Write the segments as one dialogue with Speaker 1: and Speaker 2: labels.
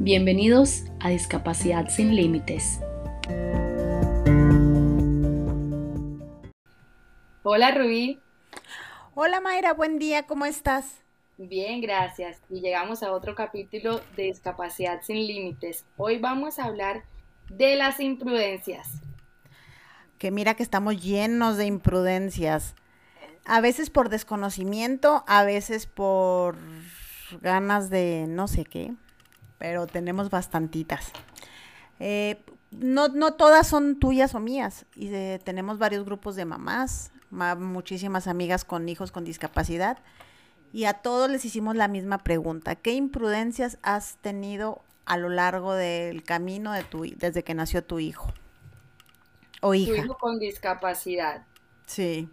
Speaker 1: Bienvenidos a Discapacidad sin Límites.
Speaker 2: Hola Rubí.
Speaker 3: Hola Mayra, buen día, ¿cómo estás?
Speaker 2: Bien, gracias. Y llegamos a otro capítulo de Discapacidad sin Límites. Hoy vamos a hablar de las imprudencias.
Speaker 3: Que mira que estamos llenos de imprudencias. A veces por desconocimiento, a veces por ganas de no sé qué, pero tenemos bastantitas. Eh, no, no todas son tuyas o mías. Y tenemos varios grupos de mamás, muchísimas amigas con hijos con discapacidad. Y a todos les hicimos la misma pregunta. ¿Qué imprudencias has tenido a lo largo del camino de tu, desde que nació tu hijo o hija?
Speaker 2: Tu hijo con discapacidad.
Speaker 3: Sí.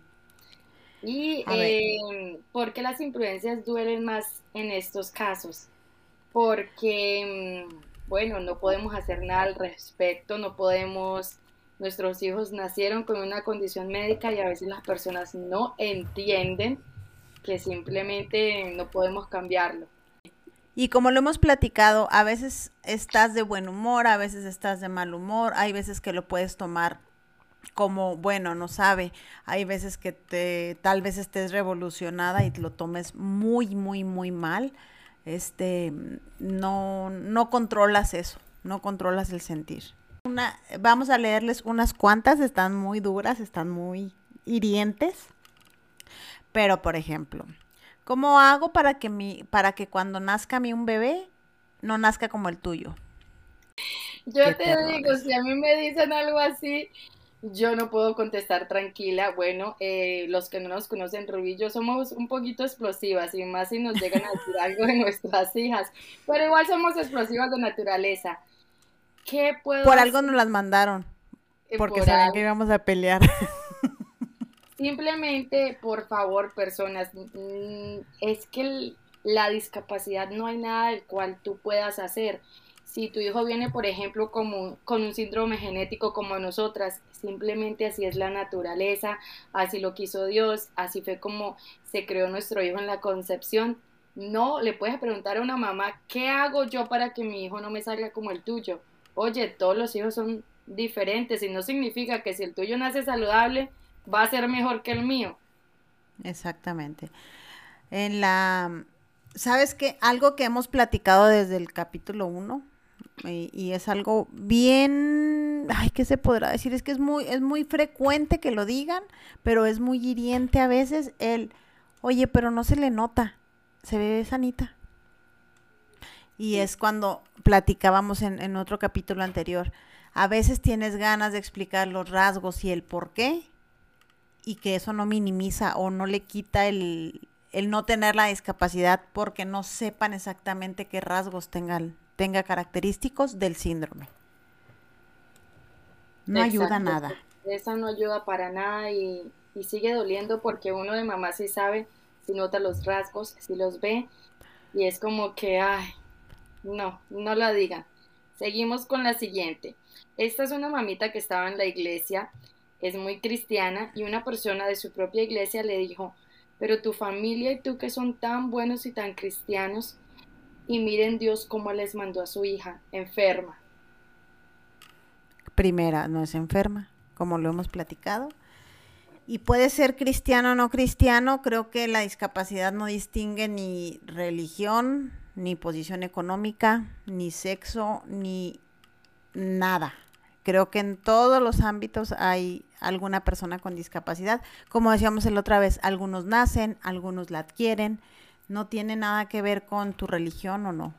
Speaker 2: ¿Y eh, por qué las imprudencias duelen más en estos casos? Porque, mm, bueno, no podemos hacer nada al respecto, no podemos nuestros hijos nacieron con una condición médica y a veces las personas no entienden que simplemente no podemos cambiarlo.
Speaker 3: Y como lo hemos platicado, a veces estás de buen humor, a veces estás de mal humor, hay veces que lo puedes tomar como, bueno, no sabe, hay veces que te, tal vez estés revolucionada y lo tomes muy, muy, muy mal, este, no, no controlas eso, no controlas el sentir vamos a leerles unas cuantas, están muy duras, están muy hirientes. Pero, por ejemplo, ¿cómo hago para que, mi, para que cuando nazca mi un bebé no nazca como el tuyo?
Speaker 2: Yo te digo, si a mí me dicen algo así, yo no puedo contestar tranquila. Bueno, eh, los que no nos conocen, Rubí yo somos un poquito explosivas y más si nos llegan a decir algo de nuestras hijas, pero igual somos explosivas de naturaleza. ¿Qué puedo
Speaker 3: Por algo nos las mandaron. Eh, porque sabían que íbamos a pelear.
Speaker 2: Simplemente, por favor, personas, mm, es que la discapacidad no hay nada del cual tú puedas hacer. Si tu hijo viene, por ejemplo, como, con un síndrome genético como nosotras, simplemente así es la naturaleza, así lo quiso Dios, así fue como se creó nuestro hijo en la concepción. No le puedes preguntar a una mamá, ¿qué hago yo para que mi hijo no me salga como el tuyo? oye, todos los hijos son diferentes y no significa que si el tuyo nace saludable va a ser mejor que el mío.
Speaker 3: Exactamente. En la, ¿sabes qué? Algo que hemos platicado desde el capítulo 1 y, es algo bien, ay, ¿qué se podrá decir? Es que es muy, es muy frecuente que lo digan, pero es muy hiriente a veces el, oye, pero no se le nota, se ve sanita. Y es cuando platicábamos en, otro capítulo anterior. A veces tienes ganas de explicar los rasgos y el por qué, y que eso no minimiza o no le quita el, el no tener la discapacidad porque no sepan exactamente qué rasgos tengan, tenga característicos del síndrome. No ayuda nada.
Speaker 2: Esa no ayuda para nada y, y sigue doliendo porque uno de mamá sí sabe, si nota los rasgos, si los ve, y es como que, ay, no, no la digan. Seguimos con la siguiente. Esta es una mamita que estaba en la iglesia, es muy cristiana y una persona de su propia iglesia le dijo, pero tu familia y tú que son tan buenos y tan cristianos, y miren Dios cómo les mandó a su hija, enferma.
Speaker 3: Primera, no es enferma, como lo hemos platicado. Y puede ser cristiano o no cristiano, creo que la discapacidad no distingue ni religión, ni posición económica, ni sexo, ni nada. Creo que en todos los ámbitos hay alguna persona con discapacidad. Como decíamos la otra vez, algunos nacen, algunos la adquieren. No tiene nada que ver con tu religión o no.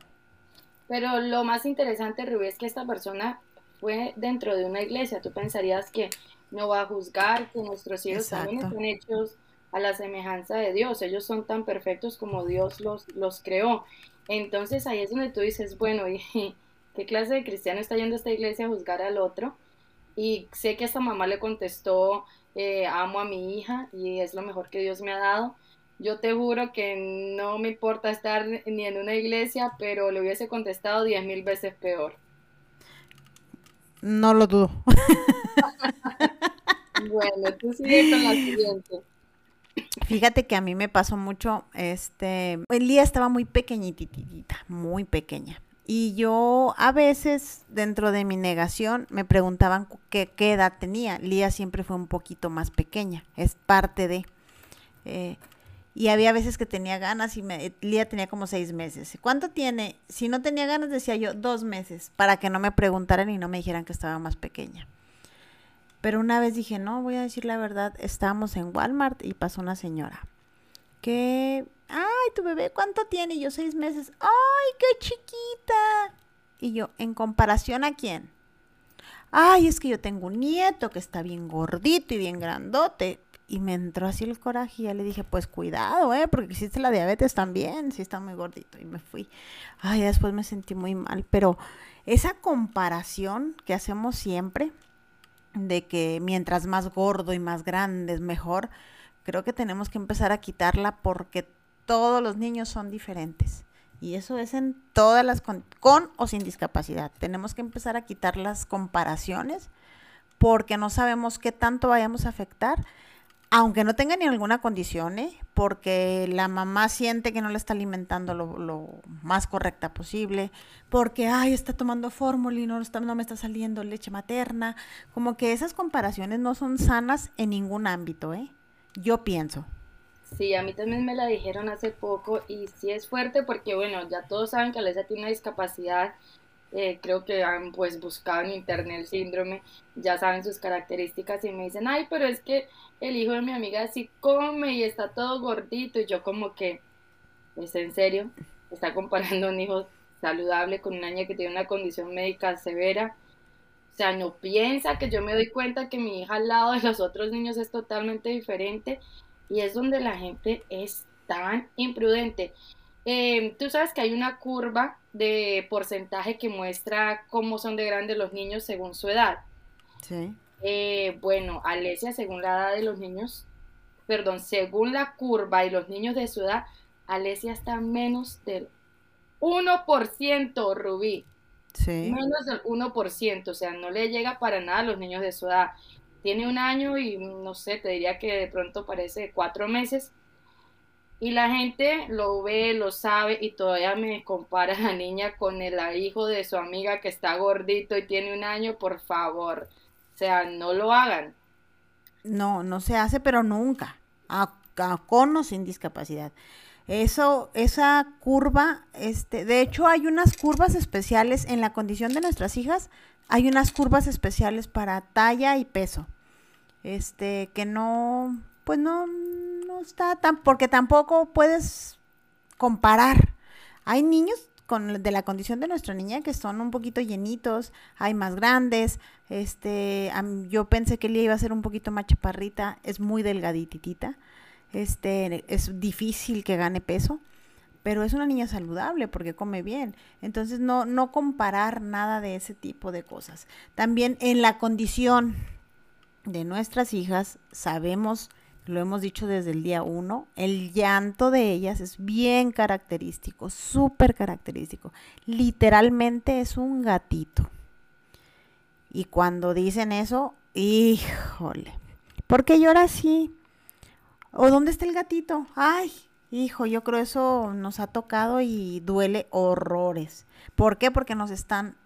Speaker 2: Pero lo más interesante, Rubí, es que esta persona fue dentro de una iglesia. Tú pensarías que no va a juzgar, que nuestros hijos también están hechos a la semejanza de Dios. Ellos son tan perfectos como Dios los, los creó. Entonces ahí es donde tú dices, bueno, ¿y qué clase de cristiano está yendo a esta iglesia a juzgar al otro? Y sé que esta mamá le contestó, eh, amo a mi hija y es lo mejor que Dios me ha dado. Yo te juro que no me importa estar ni en una iglesia, pero le hubiese contestado diez mil veces peor.
Speaker 3: No lo dudo.
Speaker 2: bueno, tú sigue con la siguiente.
Speaker 3: Fíjate que a mí me pasó mucho, este, Elía estaba muy pequeñitita, muy pequeña. Y yo a veces, dentro de mi negación, me preguntaban qué, qué edad tenía. Lía siempre fue un poquito más pequeña, es parte de... Eh, y había veces que tenía ganas y me, Lía tenía como seis meses. ¿Cuánto tiene? Si no tenía ganas, decía yo, dos meses, para que no me preguntaran y no me dijeran que estaba más pequeña. Pero una vez dije, no, voy a decir la verdad, estábamos en Walmart y pasó una señora que ay, tu bebé, ¿cuánto tiene? Y yo, seis meses. Ay, qué chiquita. Y yo, ¿en comparación a quién? Ay, es que yo tengo un nieto que está bien gordito y bien grandote. Y me entró así el coraje y ya le dije, pues cuidado, ¿eh? Porque existe la diabetes también, si está muy gordito. Y me fui. Ay, después me sentí muy mal. Pero esa comparación que hacemos siempre, de que mientras más gordo y más grande es mejor, creo que tenemos que empezar a quitarla porque todos los niños son diferentes. Y eso es en todas las, con, o sin discapacidad. Tenemos que empezar a quitar las comparaciones porque no sabemos qué tanto vayamos a afectar, aunque no tenga ni alguna condición, ¿eh? porque la mamá siente que no le está alimentando lo, más correcta posible, porque, ay, está tomando fórmula y no, está, no me está saliendo leche materna. Como que esas comparaciones no son sanas en ningún ámbito, ¿eh? Yo pienso.
Speaker 2: Sí, a mí también me la dijeron hace poco y sí es fuerte porque, bueno, ya todos saben que Alesia tiene una discapacidad. Eh, creo que han pues buscado en internet el síndrome, ya saben sus características y me dicen, ay, pero es que el hijo de mi amiga sí come y está todo gordito y yo como que, ¿es en serio? Está comparando un hijo saludable con una niña que tiene una condición médica severa. O sea, no piensa que yo me doy cuenta que mi hija al lado de los otros niños es totalmente diferente y es donde la gente es tan imprudente. Em, tú sabes que hay una curva de porcentaje que muestra cómo son de grandes los niños según su edad. Sí. Eh, bueno, Alesia, según la edad de los niños, perdón, según la curva y los niños de su edad, Alesia está menos del 1%, Rubí. Sí. Menos del 1%, o sea, no le llega para nada a los niños de su edad tiene un año y no sé, te diría que de pronto parece cuatro meses. Y la gente lo ve, lo sabe y todavía me compara a la niña con el hijo de su amiga que está gordito y tiene un año, por favor. O sea, no lo hagan.
Speaker 3: No, no se hace, pero nunca. A, con o sin discapacidad. Eso, esa curva, este, de hecho hay unas curvas especiales en la condición de nuestras hijas, hay unas curvas especiales para talla y peso. Este, que no, pues no, tan, porque tampoco puedes comparar. Hay niños de la condición de nuestra niña que son un poquito llenitos, hay más grandes, este, yo pensé que ella iba a ser un poquito más chaparrita, es muy delgaditita, este, es difícil que gane peso pero es una niña saludable porque come bien. Entonces no, no comparar nada de ese tipo de cosas. También en la condición de nuestras hijas, sabemos, lo hemos dicho desde el día uno, el llanto de ellas es bien característico, súper característico. Literalmente es un gatito. Y cuando dicen eso, híjole, ¿por qué llora así? ¿O dónde está el gatito? Ay, Hijo, yo creo eso nos ha tocado y duele horrores. ¿Por qué? Porque nos están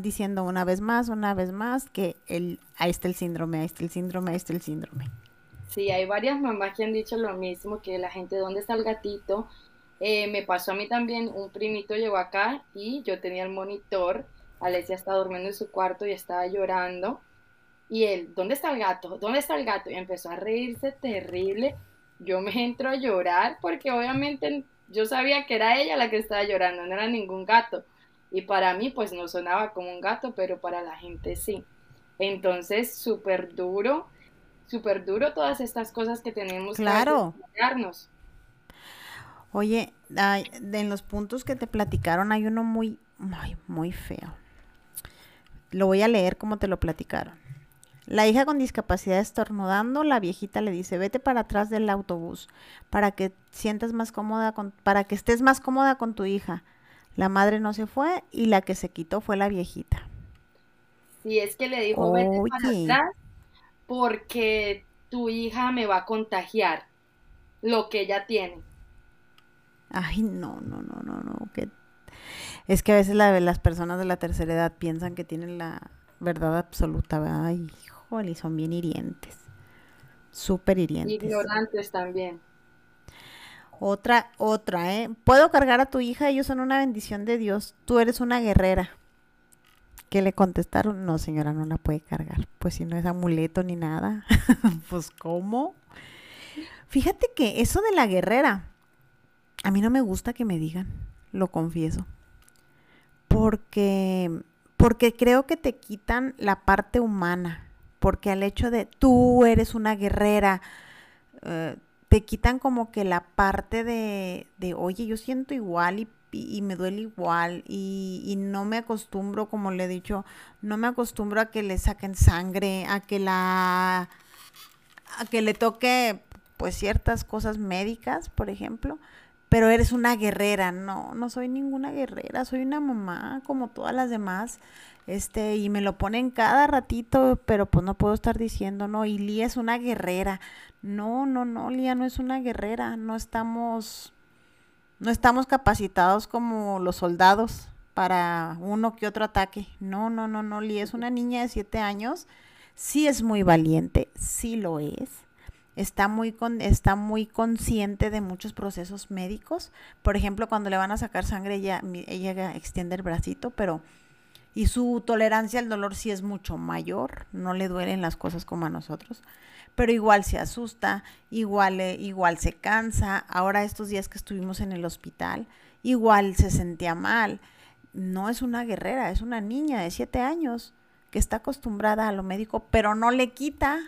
Speaker 3: diciendo una vez más, una vez más, que el, ahí está el síndrome, ahí está el síndrome, ahí está el síndrome.
Speaker 2: Sí, hay varias mamás que han dicho lo mismo, que la gente, ¿dónde está el gatito? Eh, me pasó a mí también, un primito llegó acá y yo tenía el monitor, Alesia estaba durmiendo en su cuarto y estaba llorando. Y él, ¿dónde está el gato? ¿Dónde está el gato? Y empezó a reírse terrible yo me entro a llorar porque obviamente yo sabía que era ella la que estaba llorando, no era ningún gato. Y para mí pues no sonaba como un gato, pero para la gente sí. Entonces, súper duro, súper duro todas estas cosas que tenemos
Speaker 3: claro. que Oye, en los puntos que te platicaron hay uno muy, muy, muy feo. Lo voy a leer como te lo platicaron. La hija con discapacidad estornudando, la viejita le dice, vete para atrás del autobús para que sientas más cómoda, con, para que estés más cómoda con tu hija. La madre no se fue y la que se quitó fue la viejita.
Speaker 2: Sí, es que le dijo, vete para atrás porque tu hija me va a contagiar lo que ella tiene.
Speaker 3: Ay, no, no, no, no, no. Es que a veces la, las personas de la tercera edad piensan que tienen la verdad absoluta, ¿verdad? Ay, híjole, son bien hirientes. Súper hirientes.
Speaker 2: Ignorantes también.
Speaker 3: Otra, otra, ¿eh? Puedo cargar a tu hija, ellos son una bendición de Dios. Tú eres una guerrera. ¿Qué le contestaron? No, señora, no la puede cargar. Pues si no es amuleto ni nada. pues, ¿cómo? Fíjate que eso de la guerrera, a mí no me gusta que me digan, lo confieso. Porque, porque creo que te quitan la parte humana. Porque al hecho de tú eres una guerrera, eh, te quitan como que la parte de, de oye, yo siento igual y y, me duele igual y, y, no me acostumbro, como le he dicho, no me acostumbro a que le saquen sangre, a que la a que le toque pues ciertas cosas médicas, por ejemplo, pero eres una guerrera, no, no soy ninguna guerrera, soy una mamá como todas las demás. Este, y me lo ponen cada ratito, pero pues no puedo estar diciendo, no, y Lía es una guerrera. No, no, no, Lía no es una guerrera, no estamos no estamos capacitados como los soldados para uno que otro ataque. No, no, no, no. Lee es una niña de siete años. Sí es muy valiente, sí lo es. Está muy, con, está muy consciente de muchos procesos médicos. Por ejemplo, cuando le van a sacar sangre, ella, ella extiende el bracito, pero... Y su tolerancia al dolor sí es mucho mayor. No le duelen las cosas como a nosotros pero igual se asusta, igual, eh, igual se cansa. Ahora estos días que estuvimos en el hospital, igual se sentía mal. No es una guerrera, es una niña de siete años que está acostumbrada a lo médico, pero no le quita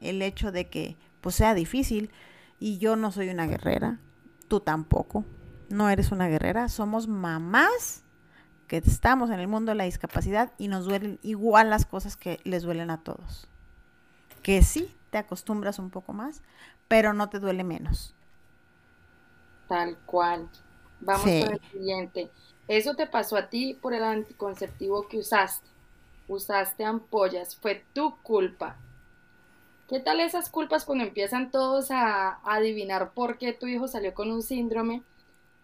Speaker 3: el hecho de que pues sea difícil. Y yo no soy una guerrera, tú tampoco. No eres una guerrera, somos mamás que estamos en el mundo de la discapacidad y nos duelen igual las cosas que les duelen a todos que sí te acostumbras un poco más, pero no te duele menos.
Speaker 2: Tal cual. Vamos con el siguiente. Eso te pasó a ti por el anticonceptivo que usaste. Usaste ampollas, fue tu culpa. ¿Qué tal esas culpas cuando empiezan todos a, adivinar por qué tu hijo salió con un síndrome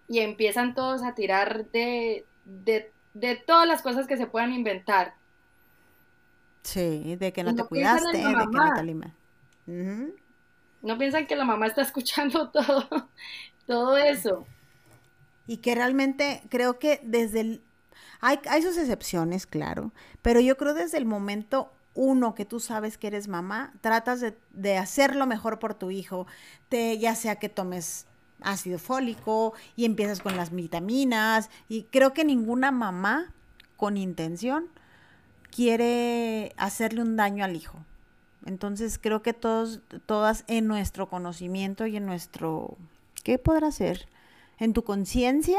Speaker 2: y empiezan todos a tirar de, de, de todas las cosas que se puedan inventar?
Speaker 3: Sí, de que no, te cuidaste, de que no te alimentas.
Speaker 2: No piensan que la mamá está escuchando todo, todo eso.
Speaker 3: Y que realmente creo que desde el... Hay, hay sus excepciones, claro, pero yo creo desde el momento uno que tú sabes que eres mamá, tratas de, de hacer lo mejor por tu hijo, te, ya sea que tomes ácido fólico y empiezas con las vitaminas, y creo que ninguna mamá con intención quiere hacerle un daño al hijo. Entonces creo que todos, todas en nuestro conocimiento y en nuestro, ¿qué podrá ser? En tu conciencia,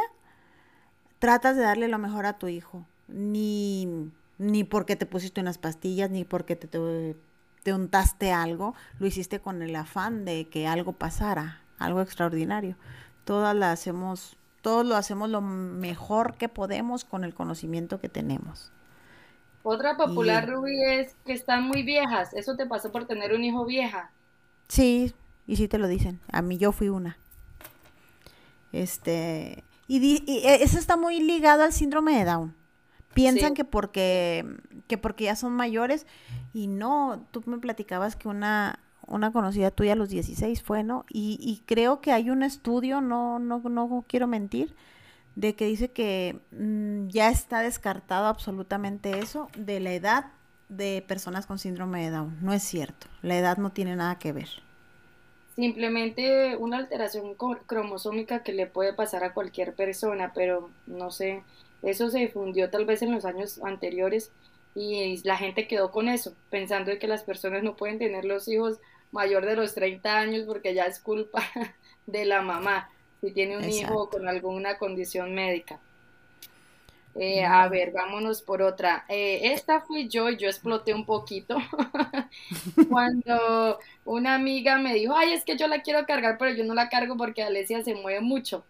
Speaker 3: tratas de darle lo mejor a tu hijo. Ni, ni porque te pusiste unas pastillas, ni porque te, te, te untaste algo, lo hiciste con el afán de que algo pasara, algo extraordinario. Todas la hacemos, todos lo hacemos lo mejor que podemos con el conocimiento que tenemos.
Speaker 2: Otra popular, Ruby, es que están muy viejas. ¿Eso te pasó por tener un hijo vieja?
Speaker 3: Sí, y sí te lo dicen. A mí yo fui una. Este, y, e, eso está muy ligado al síndrome de Down. Piensan que porque que porque ya son mayores y no, tú me platicabas que una una conocida tuya a los 16 fue, ¿no? Y, y creo que hay un estudio, no no no quiero mentir, de que dice que mm, ya está descartado absolutamente eso de la edad de personas con síndrome de Down. No es cierto, la edad no tiene nada que ver.
Speaker 2: Simplemente una alteración cromosómica que le puede pasar a cualquier persona, pero no sé, eso se difundió tal vez en los años anteriores y la gente quedó con eso, pensando que las personas no pueden tener los hijos mayor de los 30 años porque ya es culpa de la mamá si tiene un hijo con alguna condición médica. Eh, a ver, vámonos por otra. Eh, esta fui yo y yo exploté un poquito cuando una amiga me dijo, ay, es que yo la quiero cargar, pero yo no la cargo porque Alesia se mueve mucho.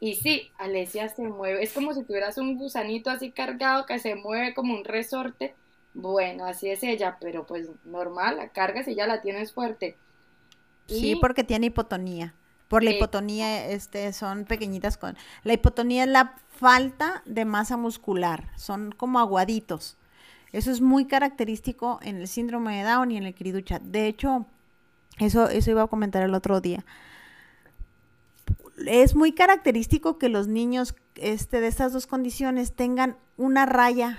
Speaker 2: Y sí, Alesia se mueve, es como si tuvieras un gusanito así cargado que se mueve como un resorte. Bueno, así es ella, pero pues normal, la cargas y ya la tienes fuerte.
Speaker 3: Sí, porque tiene hipotonía Por la hipotonía, este, son pequeñitas con... La hipotonía es la falta de masa muscular, son como aguaditos. Eso es muy característico en el síndrome de Down y en el criducha. De hecho, eso, eso iba a comentar el otro día. Es muy característico que los niños este, de estas dos condiciones tengan una raya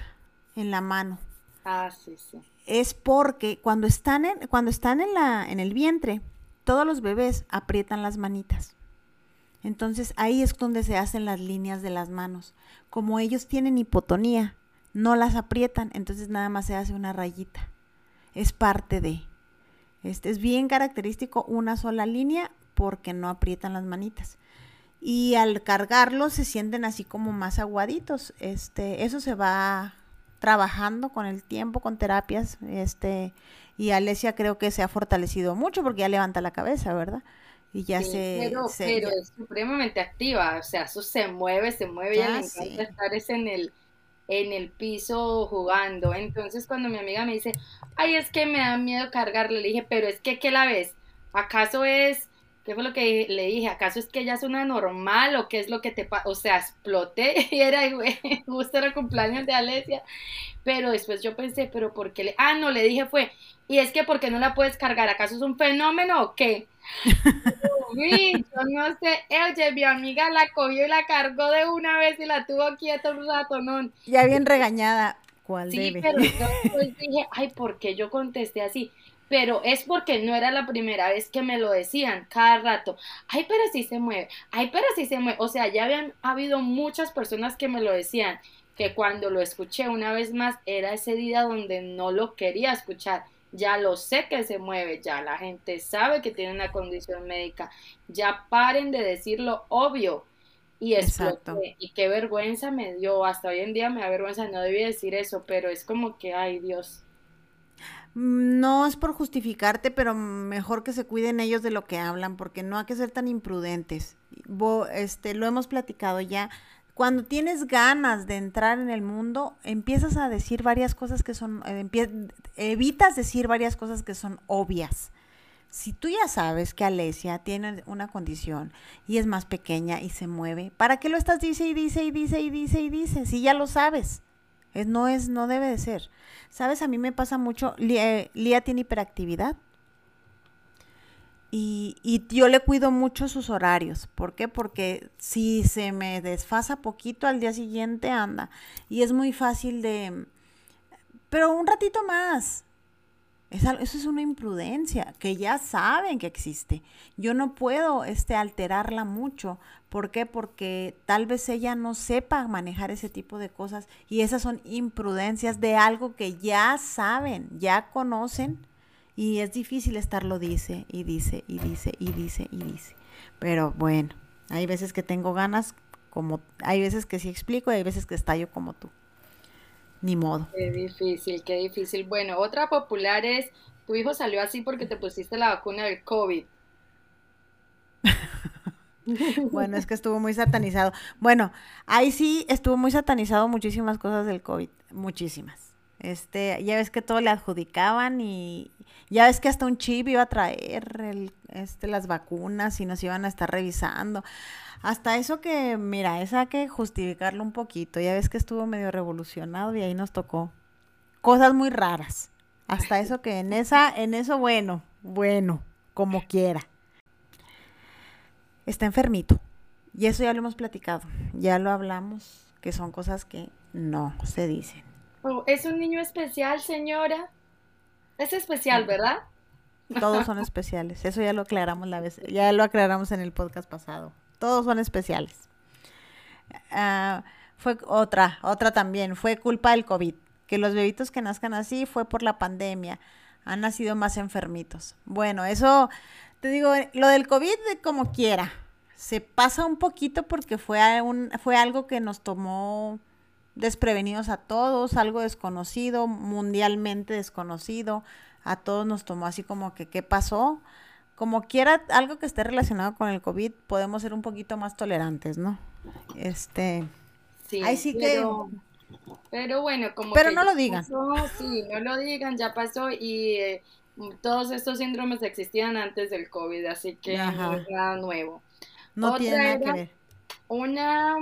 Speaker 3: en la mano.
Speaker 2: Ah, sí, sí.
Speaker 3: Es porque cuando están en, cuando están en, la, en el vientre, todos los bebés aprietan las manitas. Entonces ahí es donde se hacen las líneas de las manos. Como ellos tienen hipotonía, no las aprietan, entonces nada más se hace una rayita. Es parte de. Este es bien característico una sola línea porque no aprietan las manitas. Y al cargarlos se sienten así como más aguaditos. Este, eso se va trabajando con el tiempo, con terapias, este, y Alesia creo que se ha fortalecido mucho porque ya levanta la cabeza, ¿verdad? Y ya se,
Speaker 2: pero, pero es supremamente activa, o sea, eso se mueve, se mueve, ya, le encanta estar es en el, en el piso jugando. Entonces cuando mi amiga me dice, ay, es que me da miedo cargarle, le dije, pero es que, ¿qué la ves? ¿Acaso es ¿Qué fue lo que le dije? ¿Acaso es que ella es una normal o qué es lo que te pasa? O sea, exploté y era, justo era el cumpleaños de Alesia. Pero después yo pensé, ¿pero por qué le.? Ah, no, le dije fue. Y es que, ¿por qué no la puedes cargar? ¿Acaso es un fenómeno o qué? yo no sé. Oye, mi amiga la cogió y la cargó de una vez y la tuvo quieta un rato, ¿no?
Speaker 3: Ya bien regañada. ¿Cuál
Speaker 2: sí, pero yo dije, ay, ¿por qué yo contesté así? Pero es porque no era la primera vez que me lo decían cada rato. Ay, pero sí se mueve, ay, pero sí se mueve. O sea, ya habían habido muchas personas que me lo decían, que cuando lo escuché una vez más era ese día donde no lo quería escuchar. Ya lo sé que se mueve, ya la gente sabe que tiene una condición médica. Ya paren de decir lo obvio. Y exploté. Y qué vergüenza me dio. Hasta hoy en día me da vergüenza, no debía decir eso, pero es como que, ay Dios,
Speaker 3: no es por justificarte, pero mejor que se cuiden ellos de lo que hablan, porque no hay que ser tan imprudentes. este, lo hemos platicado ya. Cuando tienes ganas de entrar en el mundo, empiezas a decir varias cosas que son, eh, evitas decir varias cosas que son obvias. Si tú ya sabes que Alesia tiene una condición y es más pequeña y se mueve, ¿para qué lo estás dice y dice y dice y dice y dice? Si ya lo sabes. Es, no es, no debe de ser. Sabes, a mí me pasa mucho, Lía, Lía tiene hiperactividad. Y, y, yo le cuido mucho sus horarios. ¿Por qué? Porque si se me desfasa poquito, al día siguiente anda. Y es muy fácil de... Pero un ratito más. eso es una imprudencia que ya saben que existe. Yo no puedo este, alterarla mucho ¿Por qué? Porque tal vez ella no sepa manejar ese tipo de cosas y esas son imprudencias de algo que ya saben, ya conocen y es difícil estarlo dice y dice y dice y dice y dice. Pero bueno, hay veces que tengo ganas, como hay veces que sí explico y hay veces que estallo como tú. Ni modo.
Speaker 2: Qué difícil, qué difícil. Bueno, otra popular es, tu hijo salió así porque te pusiste la vacuna del COVID.
Speaker 3: Bueno, es que estuvo muy satanizado. Bueno, ahí sí estuvo muy satanizado muchísimas cosas del COVID, muchísimas. Este, ya ves que todo le adjudicaban y ya ves que hasta un chip iba a traer el, este, las vacunas y nos iban a estar revisando. Hasta eso que, mira, esa hay que justificarlo un poquito. Ya ves que estuvo medio revolucionado y ahí nos tocó cosas muy raras. Hasta eso que en esa, en eso bueno, bueno, como quiera está enfermito. Y eso ya lo hemos platicado, ya lo hablamos, que son cosas que no se dicen.
Speaker 2: Oh, es un niño especial, señora. Es especial, ¿verdad?
Speaker 3: Todos son especiales. Eso ya lo aclaramos la vez, ya lo aclaramos en el podcast pasado. Todos son especiales. Ah, fue otra, otra también, fue culpa del COVID. Que los bebitos que nazcan así fue por la pandemia. Han nacido más enfermitos. Bueno, eso te digo, lo del COVID como quiera. Se pasa un poquito porque fue, un, fue algo que nos tomó desprevenidos a todos, algo desconocido, mundialmente desconocido. A todos nos tomó así como que, ¿qué pasó? Como quiera, algo que esté relacionado con el COVID, podemos ser un poquito más tolerantes, ¿no? Este.
Speaker 2: Sí, ahí sí pero, que. Pero bueno, como.
Speaker 3: Pero no lo digan.
Speaker 2: sí, no lo digan, ya pasó y. Eh, todos estos síndromes existían antes del COVID, así que no es nada nuevo.
Speaker 3: No tiene nada que ver.
Speaker 2: Una,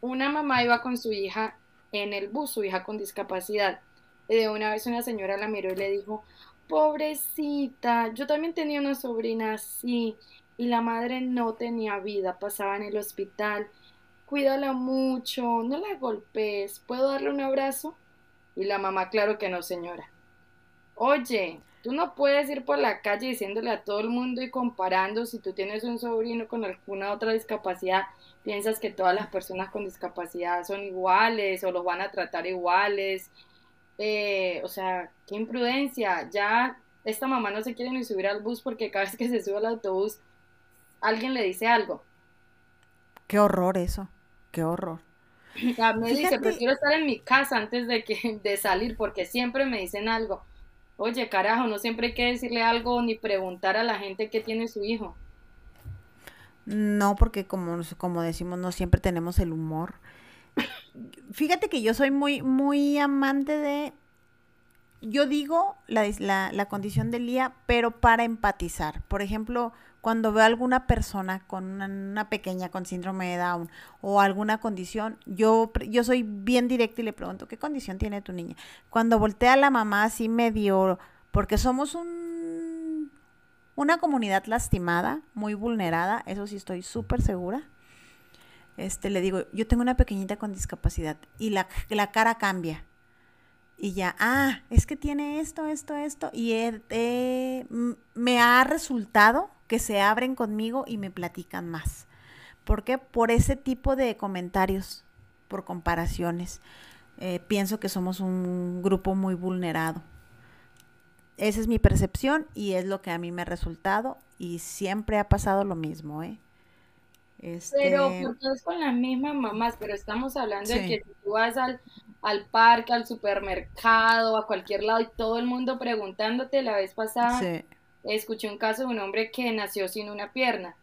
Speaker 2: una mamá iba con su hija en el bus, su hija con discapacidad. Y de una vez una señora la miró y le dijo, pobrecita, yo también tenía una sobrina así y la madre no tenía vida, pasaba en el hospital. Cuídala mucho, no la golpees, ¿puedo darle un abrazo? Y la mamá, claro que no, señora. Oye, tú no puedes ir por la calle diciéndole a todo el mundo y comparando si tú tienes un sobrino con alguna otra discapacidad, piensas que todas las personas con discapacidad son iguales o los van a tratar iguales. Eh, o sea, qué imprudencia. Ya esta mamá no se quiere ni subir al bus porque cada vez que se sube al autobús alguien le dice algo.
Speaker 3: Qué horror eso, qué horror.
Speaker 2: me dice, prefiero estar en mi casa antes de, que, de salir porque siempre me dicen algo. Oye, carajo, no siempre hay que decirle algo ni preguntar a la gente qué tiene su hijo.
Speaker 3: No, porque como, como decimos, no siempre tenemos el humor. Fíjate que yo soy muy, muy amante de yo digo la, la, la, condición de Lía, pero para empatizar. Por ejemplo, cuando veo a alguna persona con una, pequeña con síndrome de Down o alguna condición, yo, yo soy bien directa y le pregunto, ¿qué condición tiene tu niña? Cuando voltea a la mamá así medio, porque somos un, una comunidad lastimada, muy vulnerada, eso sí estoy súper segura. Este, le digo, yo tengo una pequeñita con discapacidad y la, la cara cambia y ya, ah, es que tiene esto, esto, esto, y me ha resultado que se abren conmigo y me platican más. ¿Por qué? Por ese tipo de comentarios, por comparaciones. Eh, pienso que somos un grupo muy vulnerado. Esa es mi percepción y es lo que a mí me ha resultado y siempre ha pasado lo mismo, ¿eh?
Speaker 2: Pero porque es con las mismas mamás, pero estamos hablando de que si tú vas al, al parque, al supermercado, a cualquier lado y todo el mundo preguntándote. La vez pasada escuché un caso de un hombre que nació sin una pierna.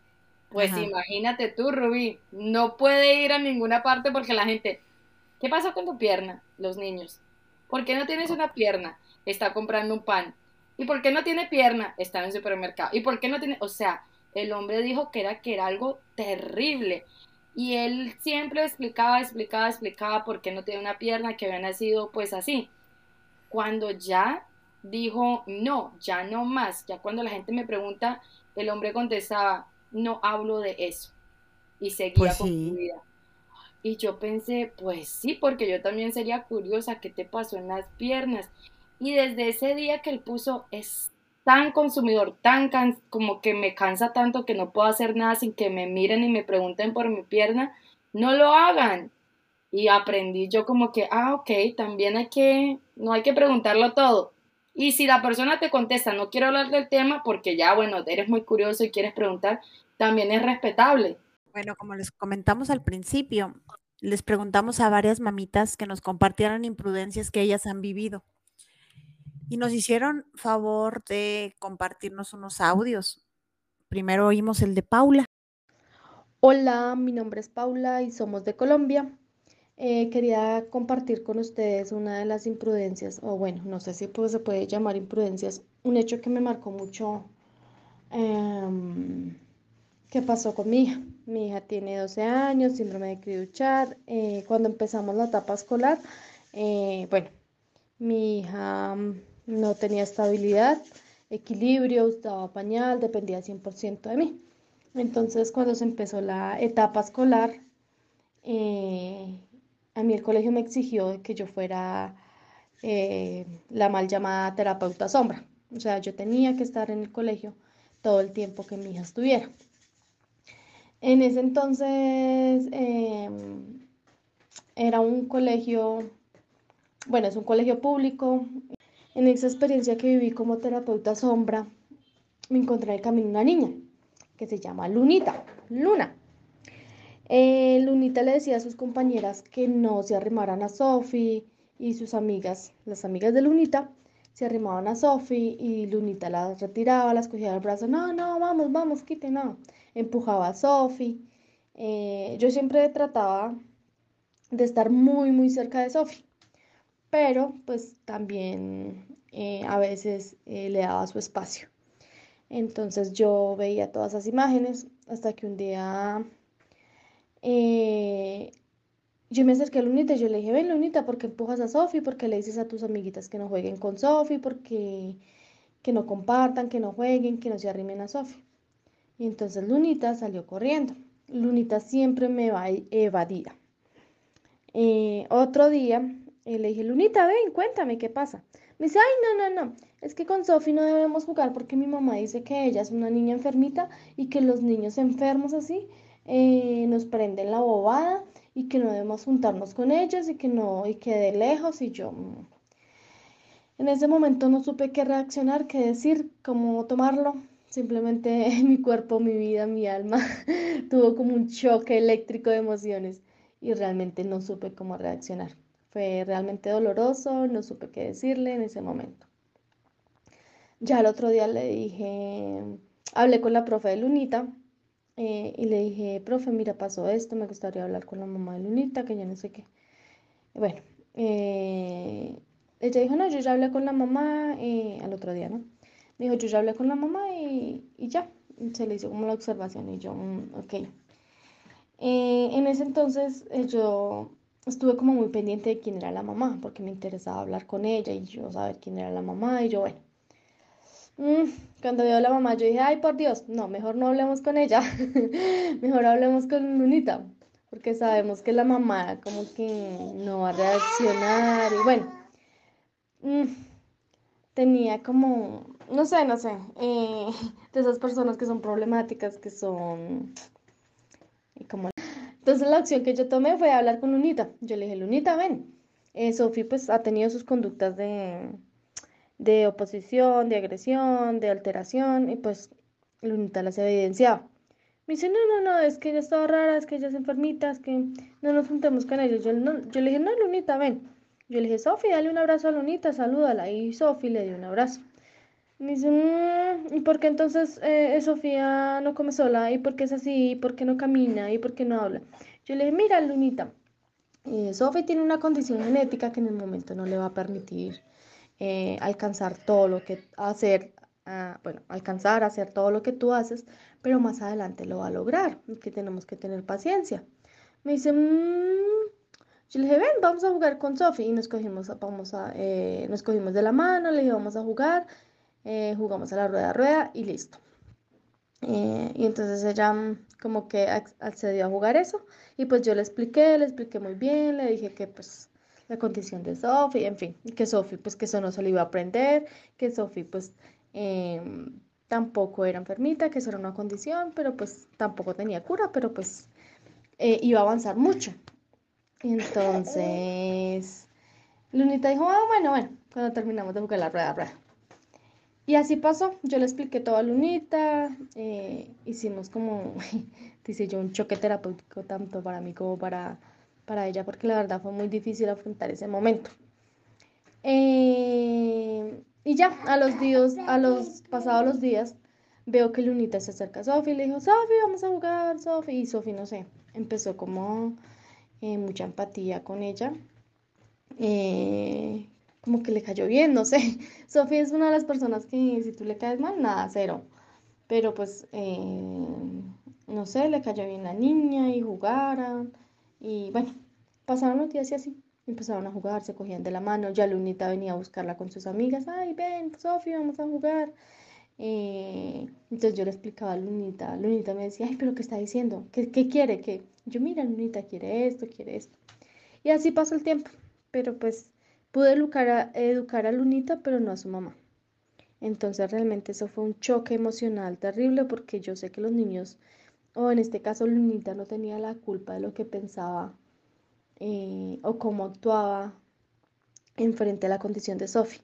Speaker 2: Pues imagínate tú, Rubí, no puede ir a ninguna parte porque la gente, ¿qué pasó con tu pierna? Los niños. ¿Por qué no tienes una pierna? Está comprando un pan. ¿Y por qué no tiene pierna? Está en el supermercado. ¿Y por qué no tiene? O sea, el hombre dijo que era que era algo terrible. Y él siempre explicaba, explicaba, explicaba por qué no tenía una pierna, que había nacido pues así. Cuando ya dijo, no, ya no más, ya cuando la gente me pregunta, el hombre contestaba, no hablo de eso. Y seguía pues con su vida. Y yo pensé, pues sí, porque yo también sería curiosa qué te pasó en las piernas. Y desde ese día que él puso, es tan consumidor, tan como que me cansa tanto que no puedo hacer nada sin que me miren y me pregunten por mi pierna, no lo hagan. Y aprendí yo como que, ah, ok, también hay que, no hay que preguntarlo todo. Y si la persona te contesta, no quiero hablar del tema porque ya, bueno, eres muy curioso y quieres preguntar, también es respetable.
Speaker 3: Bueno, como les comentamos al principio, les preguntamos a varias mamitas que nos compartieran imprudencias que ellas han vivido y nos hicieron favor de compartirnos unos audios. Primero oímos el de Paula.
Speaker 4: Hola, mi nombre es Paula y somos de Colombia. Eh, quería compartir con ustedes una de las imprudencias, o bueno, no sé si pues, se puede llamar imprudencias, un hecho que me marcó mucho eh, que pasó con mi hija. Mi hija tiene 12 años, síndrome de Criduchar. Eh, cuando empezamos la etapa escolar, eh, bueno, mi hija no tenía estabilidad, equilibrio, usaba pañal, dependía 100% de mí. Entonces, cuando se empezó la etapa escolar, a mí el colegio me exigió que yo fuera eh, la mal llamada terapeuta sombra. O sea, yo tenía que estar en el colegio todo el tiempo que mi hija estuviera. En ese entonces em, era un colegio, bueno, es un colegio público, en esa experiencia que viví como terapeuta sombra, me encontré en el camino una niña que se llama Lunita, Luna. Eh, Lunita le decía a sus compañeras que no se arrimaran a Sophie y sus amigas, las amigas de Lunita, se arrimaban a Sophie y Lunita las retiraba, las cogía del brazo, no, no, vamos, vamos, quite, no. Empujaba a Sophie. Eh, yo siempre trataba de estar muy, muy cerca de Sophie pero pues también eh, a veces eh, le daba su espacio. Entonces yo veía todas esas imágenes hasta que un día eh, yo me acerqué a Lunita y yo le dije, ven Lunita, ¿por qué empujas a Sofi? ¿Por qué le dices a tus amiguitas que no jueguen con Sofi? ¿Por qué que no compartan, que no jueguen, que no se arrimen a Sofi? Y entonces Lunita salió corriendo. Lunita siempre me va evadida. Eh, otro día eh, le dije, Lunita, ven, cuéntame qué pasa. Me dice, ay, no, no, no, es que con Sofi no debemos jugar porque mi mamá dice que ella es una niña enfermita y que los niños enfermos así eh, nos prenden la bobada y que no debemos juntarnos con ellos y que no, y que de lejos y yo... Mm. En ese momento no supe qué reaccionar, qué decir, cómo tomarlo. Simplemente mi cuerpo, mi vida, mi alma tuvo como un choque eléctrico de emociones y realmente no supe cómo reaccionar. Fue realmente doloroso, no supe qué decirle en ese momento. Ya el otro día le dije, hablé con la profe de Lunita eh, y le dije, profe, mira, pasó esto, me gustaría hablar con la mamá de Lunita, que yo no sé qué. Bueno, eh, ella dijo, no, yo ya hablé con la mamá eh, al otro día, ¿no? Me dijo, yo ya hablé con la mamá y, ya. Se le hizo como la observación y yo, mm, ok. en ese entonces yo estuve como muy pendiente de quién era la mamá, porque me interesaba hablar con ella y yo saber quién era la mamá y yo, bueno. Mm, cuando veo a la mamá, yo dije, ay, por Dios, no, mejor no hablemos con ella, mejor hablemos con Lunita, porque sabemos que la mamá como que no va a reaccionar y bueno, mm, tenía como, no sé, no sé, eh, de esas personas que son problemáticas, que son como... Entonces la opción que yo tomé fue hablar con Lunita. Yo le dije, Lunita, ven. Eh, Sofi pues ha tenido sus conductas de, de oposición, de agresión, de alteración, y pues Lunita las evidenciaba. Me dice, no, no, no, es que ella estaba rara, es que ella es enfermita, que no nos juntemos con ella. Yo, yo le dije, no, Lunita, ven. Yo le dije, Sofi, dale un abrazo a Lunita, salúdala. Y Sofi le dio un abrazo. Me dice, mm, ¿y por qué entonces eh, Sofía no come sola? ¿Y por qué es así? ¿Y por qué no camina? ¿Y por qué no habla? Yo le dije, mira, Lunita, eh, Sofía tiene una condición genética que en el momento no le va a permitir eh, alcanzar todo lo que hacer, ah, bueno, alcanzar, hacer todo lo que tú haces, pero más adelante lo va a lograr, que tenemos que tener paciencia. Me dice, mm". yo le dije, ven, vamos a jugar con Sophie y nos cogimos, vamos a, eh, nos cogimos de la mano, le dije, vamos a jugar, eh, jugamos a la rueda rueda y listo. y entonces ella mm, como que accedió a jugar eso y pues yo le expliqué, le expliqué muy bien, le dije que pues la condición de Sophie, en fin, que Sophie pues que eso no se lo iba a aprender, que Sophie pues em, tampoco era enfermita, que eso era una condición, pero pues tampoco tenía cura, pero pues eh, iba a avanzar mucho. Entonces, Lunita dijo, ah, bueno, bueno, cuando terminamos de jugar la rueda, rueda. Y así pasó, yo le expliqué todo a Lunita, eh, hicimos como, dice yo, un choque terapéutico tanto para mí como para para ella porque la verdad fue muy difícil afrontar ese momento. Eh, y ya, a los días, a los pasados los días, veo que Lunita se acerca a Sofi y le dijo, Sofi, vamos a jugar, Sofi. Y Sofi, no sé, empezó como eh, mucha empatía con ella. Eh, como que le cayó bien, no sé. Sofi es una de las personas que si tú le caes mal, nada, cero. Pero pues, no sé, le cayó bien la niña y jugaran. Y bueno, pasaron los días y así. Empezaron a jugar, se cogían de la mano. Ya Lunita venía a buscarla con sus amigas. Ay, ven, Sofía, vamos a jugar. Eh, entonces yo le explicaba a Lunita. Lunita me decía, ay, pero ¿qué está diciendo? ¿Qué, qué quiere? ¿Qué? Yo, mira, Lunita quiere esto, quiere esto. Y así pasó el tiempo. Pero pues pude educar a, educar a Lunita, pero no a su mamá. Entonces realmente eso fue un choque emocional terrible porque yo sé que los niños o en este caso Lunita no tenía la culpa de lo que pensaba eh, o cómo actuaba en frente a la condición de Sophie,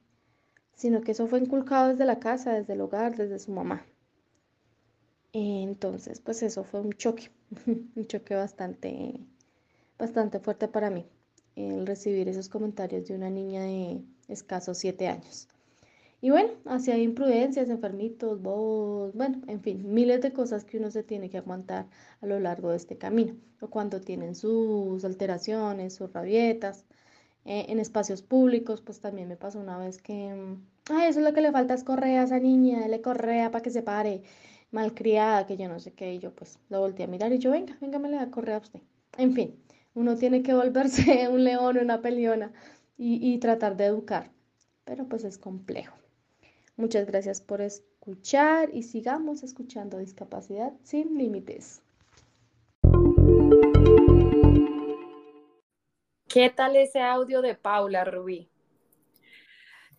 Speaker 4: sino que eso fue inculcado desde la casa, desde el hogar, desde su mamá. Entonces, pues eso fue un choque, un choque bastante, bastante fuerte para mí, el recibir esos comentarios de una niña de escasos siete años. Y bueno, hacia imprudencias, enfermitos, vos, bueno, en fin, miles de cosas que uno se tiene que aguantar a lo largo de este camino. O cuando tienen sus alteraciones, sus rabietas, eh, en espacios públicos, pues también me pasó una vez que, mm, ay, eso es lo que le falta es correa a esa niña, dale correa para que se pare, malcriada, que yo no sé qué, y yo pues lo volteé a mirar y yo, venga, venga, me le da correa a usted. En fin, uno tiene que volverse un león una peleona y, y tratar de educar, pero pues es complejo. Muchas gracias por escuchar y sigamos escuchando Discapacidad sin Límites.
Speaker 2: ¿Qué tal ese audio de Paula Rubí?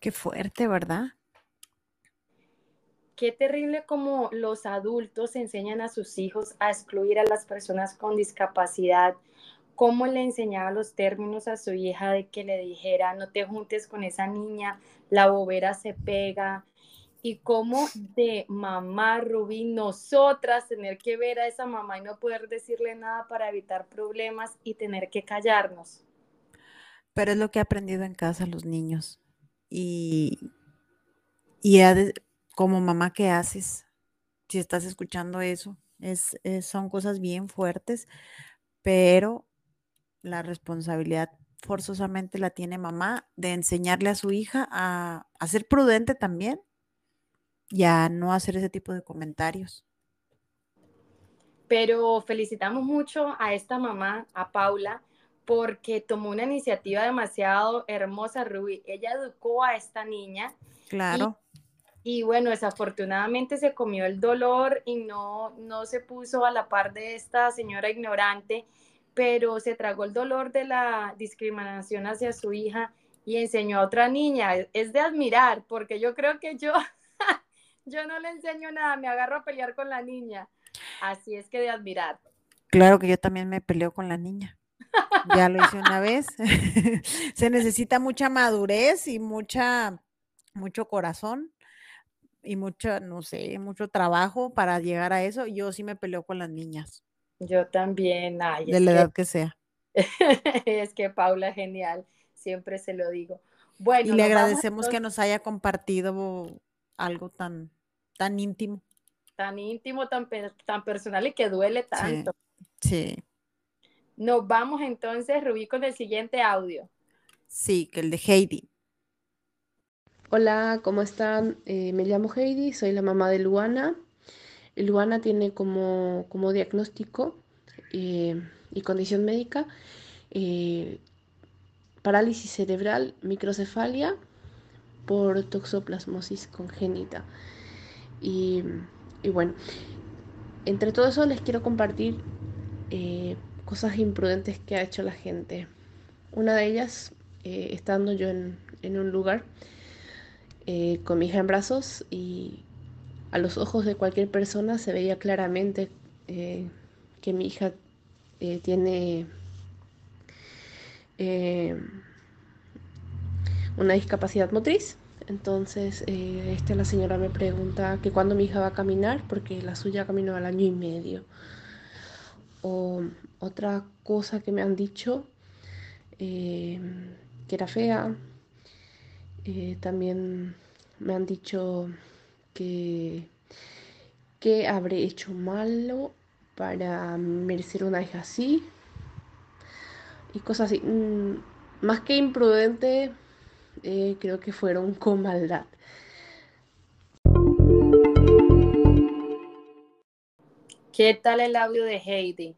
Speaker 3: Qué fuerte, ¿verdad?
Speaker 2: Qué terrible como los adultos enseñan a sus hijos a excluir a las personas con discapacidad. Cómo le enseñaba los términos a su hija de que le dijera, no te juntes con esa niña, la bobera se pega. Y cómo de mamá Rubí, nosotras tener que ver a esa mamá y no poder decirle nada para evitar problemas y tener que callarnos.
Speaker 3: Pero es lo que he aprendido en casa los niños. Y, y como mamá, ¿qué haces? Si estás escuchando eso, es, son cosas bien fuertes, pero la responsabilidad forzosamente la tiene mamá de enseñarle a su hija a, a ser prudente también y a no hacer ese tipo de comentarios.
Speaker 2: Pero felicitamos mucho a esta mamá, a Paula, porque tomó una iniciativa demasiado hermosa, Ruby. Ella educó a esta niña.
Speaker 3: Claro.
Speaker 2: Y, bueno, desafortunadamente se comió el dolor y no, no se puso a la par de esta señora ignorante, pero se tragó el dolor de la discriminación hacia su hija y enseñó a otra niña. Es de admirar, porque yo creo que yo, yo no le enseño nada, me agarro a pelear con la niña. Así es que de admirar.
Speaker 3: Claro que yo también me peleo con la niña. Ya lo hice una vez. Se necesita mucha madurez y mucha, mucho corazón y mucho, no sé, mucho trabajo para llegar a eso. Yo sí me peleo con las niñas.
Speaker 2: Yo también.
Speaker 3: de la edad que sea.
Speaker 2: es que Paula es genial, siempre se lo digo. Bueno,
Speaker 3: y le agradecemos que nos haya compartido algo tan, tan íntimo.
Speaker 2: Tan íntimo, tan, tan personal y que duele tanto.
Speaker 3: sí.
Speaker 2: Nos vamos entonces, Rubí, con el siguiente audio.
Speaker 3: Sí, que el de Heidi.
Speaker 5: Hola, ¿cómo están? Eh, me llamo Heidi, soy la mamá de Luana. Luana tiene como, como diagnóstico eh, y condición médica eh, parálisis cerebral, microcefalia por toxoplasmosis congénita. Y, y, bueno, entre todo eso les quiero compartir cosas imprudentes que ha hecho la gente. Una de ellas, eh, estando yo en, un lugar eh, con mi hija en brazos y a los ojos de cualquier persona se veía claramente eh, que mi hija tiene una discapacidad motriz. Entonces, esta la señora me pregunta que cuándo mi hija va a caminar, porque la suya caminó al año y medio. O otra cosa que me han dicho, eh, que era fea. Eh, también me han dicho que, que habré hecho malo para merecer una hija así. Y cosas así. Mm, más que imprudente, eh, creo que fueron con maldad.
Speaker 2: ¿Qué tal el audio de Heidi?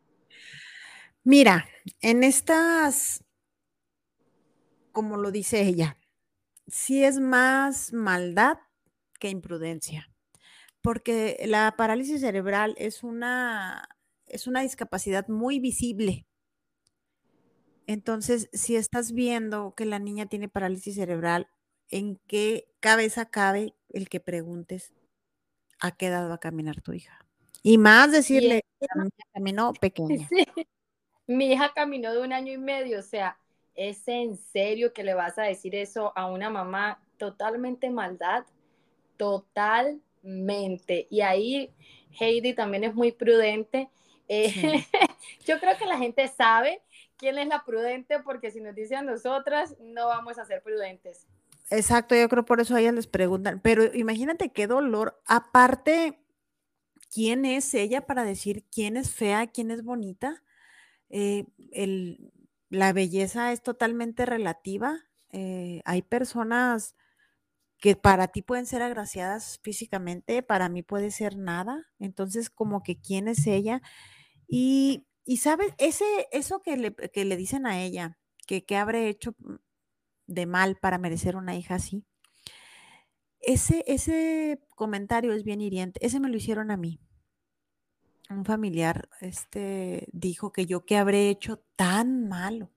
Speaker 3: Mira, en estas, como lo dice ella, sí es más maldad que imprudencia, porque la parálisis cerebral es una, es una discapacidad muy visible. Entonces, si estás viendo que la niña tiene parálisis cerebral, ¿en qué cabeza cabe el que preguntes a qué edad va a caminar tu hija? Y más decirle, caminó pequeña.
Speaker 2: mi hija caminó de un año y medio, o sea, ¿es en serio que le vas a decir eso a una mamá? Totalmente maldad, totalmente. Y ahí Heidi también es muy prudente. Eh, yo creo que la gente sabe quién es la prudente, porque si nos dicen a nosotras, no vamos a ser prudentes.
Speaker 3: Exacto, yo creo por eso a ellas les preguntan, pero imagínate qué dolor. Aparte, ¿quién es ella para decir quién es fea, quién es bonita? Eh, la belleza es totalmente relativa. Eh, hay personas que para ti pueden ser agraciadas físicamente, para mí puede ser nada. Entonces, como que quién es ella. Y, y sabes, ese, eso que le, que le dicen a ella, que qué habré hecho de mal para merecer una hija así. Ese, ese comentario es bien hiriente. Ese me lo hicieron a mí. Un familiar este, dijo que yo qué habré hecho tan malo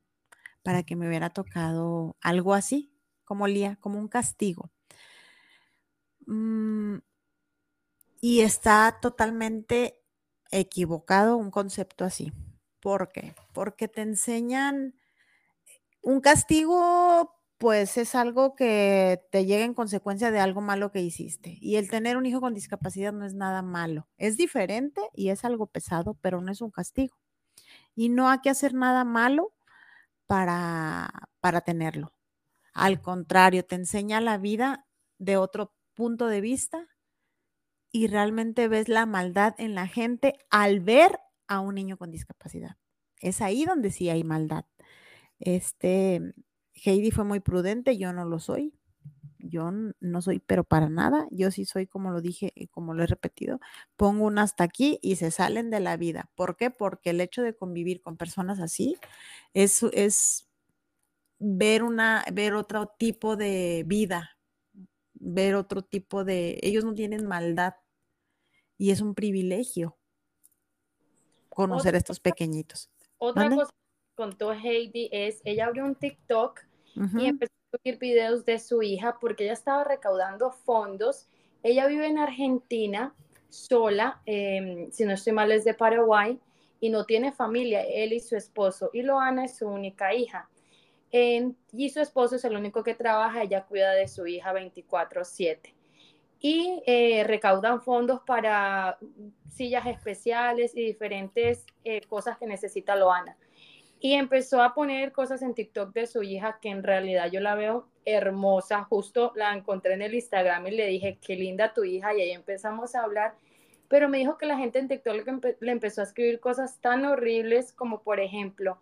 Speaker 3: para que me hubiera tocado algo así, como Lía, como un castigo. Mm, y está totalmente equivocado un concepto así. ¿Por qué? Porque te enseñan un castigo, pues es algo que te llega en consecuencia de algo malo que hiciste. Y el tener un hijo con discapacidad no es nada malo. Es diferente y es algo pesado, pero no es un castigo. Y no hay que hacer nada malo para, para tenerlo. Al contrario, te enseña la vida de otro punto de vista y realmente ves la maldad en la gente al ver a un niño con discapacidad. Es ahí donde sí hay maldad. Este, Heidi fue muy prudente, yo no lo soy. Yo no soy, pero para nada. Yo sí soy, como lo dije y como lo he repetido, pongo un hasta aquí y se salen de la vida. ¿Por qué? Porque el hecho de convivir con personas así es, es ver, una, ver otro tipo de vida, ver otro tipo de... Ellos no tienen maldad y es un privilegio conocer a estos pequeñitos.
Speaker 2: Otra cosa que contó Heidi es, ella abrió un TikTok y empezó a subir videos de su hija porque ella estaba recaudando fondos. Ella vive en Argentina sola, em, si no estoy mal es de Paraguay, y no tiene familia, él y su esposo. Y Loana es su única hija. Y su esposo es el único que trabaja, ella cuida de su hija 24/7 y eh, recaudan fondos para sillas especiales y diferentes eh, cosas que necesita Loana. Y empezó a poner cosas en TikTok de su hija que en realidad yo la veo hermosa. Justo la encontré en el Instagram y le dije, qué linda tu hija. Y ahí empezamos a hablar. Pero me dijo que la gente en TikTok le, le empezó a escribir cosas tan horribles como, por ejemplo,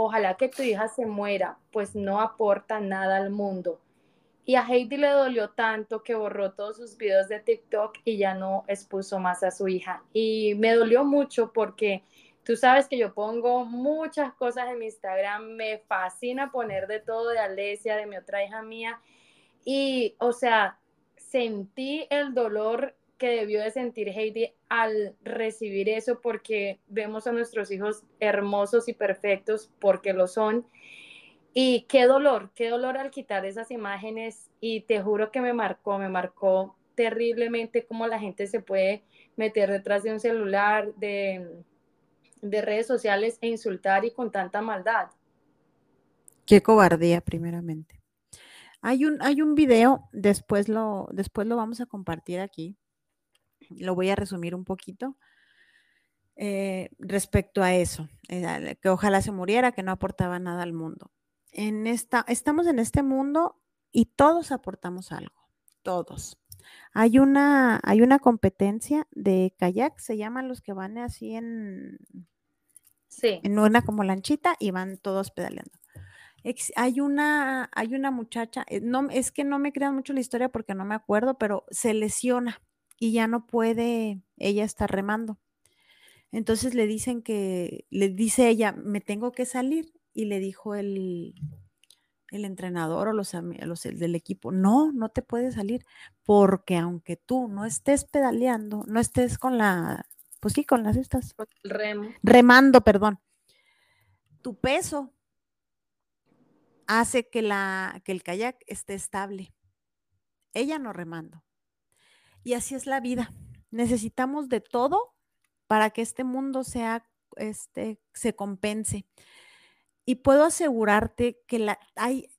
Speaker 2: ojalá que tu hija se muera, pues no aporta nada al mundo y a Heidi le dolió tanto que borró todos sus videos de TikTok y ya no expuso más a su hija. Y me dolió mucho porque tú sabes que yo pongo muchas cosas en mi Instagram, me fascina poner de todo de Alesia, de mi otra hija mía. Y, o sea, sentí el dolor que debió de sentir Heidi al recibir eso porque vemos a nuestros hijos hermosos y perfectos porque lo son y qué dolor, qué dolor al quitar esas imágenes y te juro que me marcó, me marcó terriblemente cómo la gente se puede meter detrás de un celular, de, redes sociales e insultar y con tanta maldad.
Speaker 3: Qué cobardía, primeramente. Hay un, hay un video, después lo, después lo vamos a compartir aquí. Lo voy a resumir un poquito. Eh, respecto a eso, eh, que ojalá se muriera, que no aportaba nada al mundo en esta, estamos en este mundo y todos aportamos algo, todos. Hay una, hay una competencia de kayak, se llaman los que van así en,
Speaker 2: sí.
Speaker 3: en una como lanchita y van todos pedaleando. hay una, hay una muchacha, eh, no, es que no me crean mucho la historia porque no me acuerdo, pero se lesiona y ya no puede ella estar remando. Entonces le dicen que, le dice ella, me tengo que salir y le dijo el, el entrenador o los, los del equipo, no, no te puedes salir, porque aunque tú no estés pedaleando, no estés con la, pues sí, con las estas. Remando, perdón. Tu peso hace que, la, que el kayak esté estable. Ella no remando. Y así es la vida. Necesitamos de todo para que este mundo sea, este, se compense. Y puedo asegurarte que la, hay,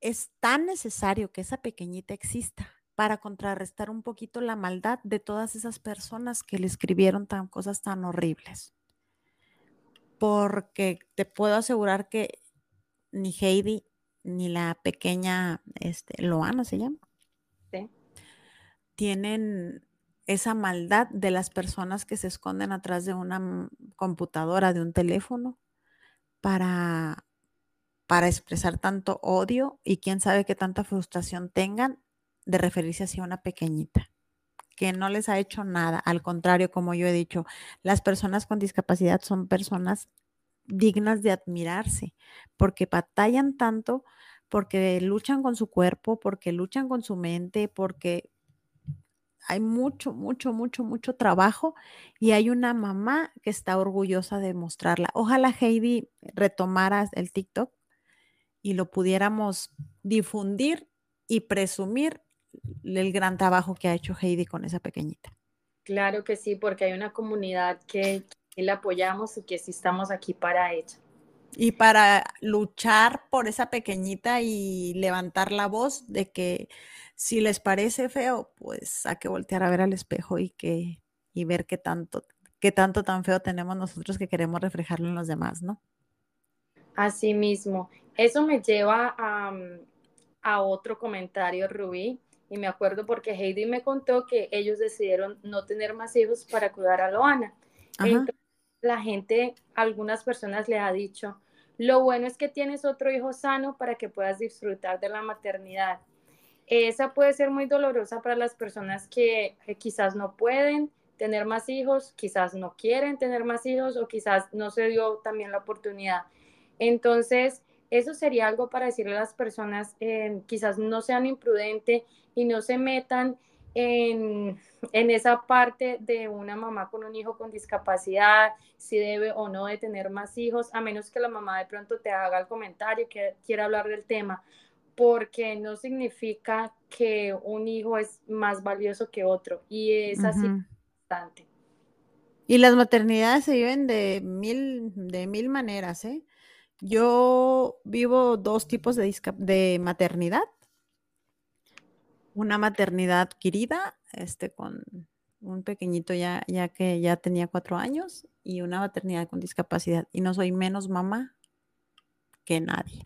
Speaker 3: es tan necesario que esa pequeñita exista para contrarrestar un poquito la maldad de todas esas personas que le escribieron tan, cosas tan horribles. Porque te puedo asegurar que ni Heidi ni la pequeña este, Loana se llama. Tienen esa maldad de las personas que se esconden atrás de una computadora, de un teléfono, para, para expresar tanto odio y quién sabe qué tanta frustración tengan de referirse así a una pequeñita que no les ha hecho nada. Al contrario, como yo he dicho, las personas con discapacidad son personas dignas de admirarse porque batallan tanto, porque luchan con su cuerpo, porque luchan con su mente, porque hay mucho, mucho, mucho, mucho trabajo y hay una mamá que está orgullosa de mostrarla. Ojalá Heidi retomara el TikTok y lo pudiéramos difundir y presumir el gran trabajo que ha hecho Heidi con esa pequeñita.
Speaker 2: Claro que sí, porque hay una comunidad que, que la apoyamos y que sí estamos aquí para ella.
Speaker 3: Y para luchar por esa pequeñita y levantar la voz de que si les parece feo, pues hay que voltear a ver al espejo y que y ver qué tanto qué tanto tan feo tenemos nosotros que queremos reflejarlo en los demás, ¿no?
Speaker 2: Así mismo. Eso me lleva a, mm, a otro comentario, Rubí, y me acuerdo porque Heidi me contó que ellos decidieron no tener más hijos para cuidar a Loana. Entonces, la gente, algunas personas le ha dicho, lo bueno es que tienes otro hijo sano para que puedas disfrutar de la maternidad. Esa puede ser muy dolorosa para las personas que, quizás no pueden tener más hijos, quizás no quieren tener más hijos o quizás no se dio también la oportunidad. Entonces, eso sería algo para decirle a las personas, eh, quizás no sean imprudentes y no se metan en, en, esa parte de una mamá con un hijo con discapacidad, si debe o no de tener más hijos, a menos que la mamá de pronto te haga el comentario que quiera hablar del tema porque no significa que un hijo es más valioso que otro y es así bastante.
Speaker 3: Y las maternidades se viven de mil, de mil maneras, ¿eh? Yo vivo dos tipos de, de maternidad. Una maternidad querida, este, con un pequeñito ya, ya que ya tenía cuatro años, y una maternidad con discapacidad. Y no soy menos mamá que nadie.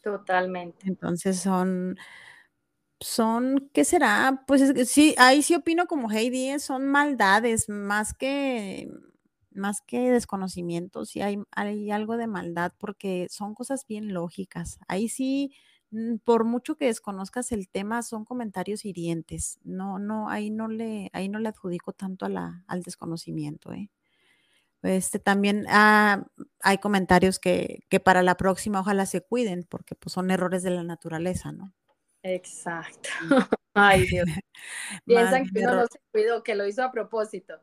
Speaker 2: Totalmente.
Speaker 3: Entonces son, son, ¿qué será? Pues sí, ahí sí opino como Heidi, ¿eh? son maldades más que, más que desconocimiento, sí hay, hay algo de maldad porque son cosas bien lógicas. Ahí sí, por mucho que desconozcas el tema, son comentarios hirientes. No, no, ahí no le, ahí no le adjudico tanto a la, al desconocimiento, ¿eh? Este, también ah, hay comentarios que, para la próxima ojalá se cuiden, porque pues, son errores de la naturaleza, ¿no?
Speaker 2: Exacto. Ay, Dios. Piensan que uno no se cuidó, que lo hizo a propósito.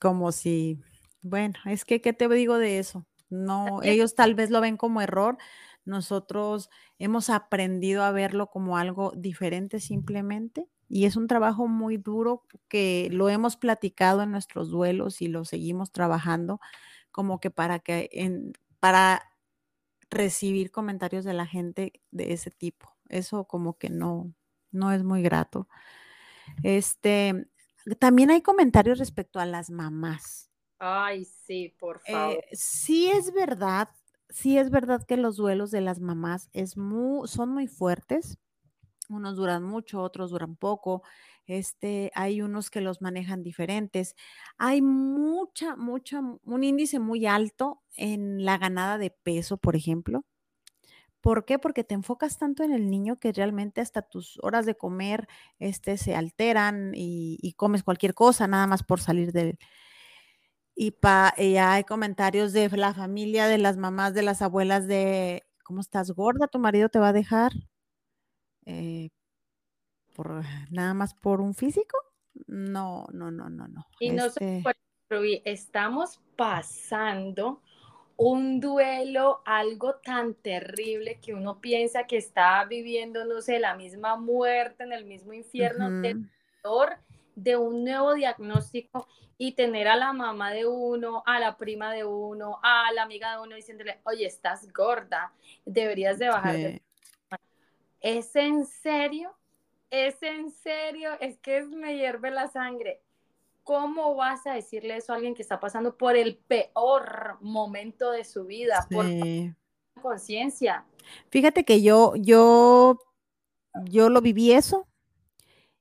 Speaker 3: Como si, bueno, es que, ¿qué te digo de eso? No, ellos tal vez lo ven como error, nosotros hemos aprendido a verlo como algo diferente simplemente y es un trabajo muy duro que lo hemos platicado en nuestros duelos y lo seguimos trabajando como que para que en, para recibir comentarios de la gente de ese tipo. Eso como que no no es muy grato. Este, también hay comentarios respecto a las mamás.
Speaker 2: Ay, sí, por favor.
Speaker 3: Eh, sí es verdad, sí es verdad que los duelos de las mamás son muy fuertes unos duran mucho, otros duran poco. Este, hay unos que los manejan diferentes. Hay mucha, mucha, un índice muy alto en la ganada de peso, por ejemplo. ¿Por qué? Porque te enfocas tanto en el niño que realmente hasta tus horas de comer este, se alteran y, comes cualquier cosa nada más por salir del... Y, pa, y hay comentarios de la familia, de las mamás, de las abuelas de, ¿cómo estás gorda? ¿Tu marido te va a dejar? Eh, por, nada más por un físico. No, no, no, no, no.
Speaker 2: Y no este estamos pasando un duelo, algo tan terrible que uno piensa que está viviendo, no sé, la misma muerte en el mismo infierno de un nuevo diagnóstico y tener a la mamá de uno, a la prima de uno, a la amiga de uno diciéndole, oye, estás gorda, deberías de bajar de ¿es en serio? ¿Es en serio? Es que me hierve la sangre. ¿Cómo vas a decirle eso a alguien que está pasando por el peor momento de su vida? Por conciencia.
Speaker 3: Fíjate que yo, yo, yo lo viví eso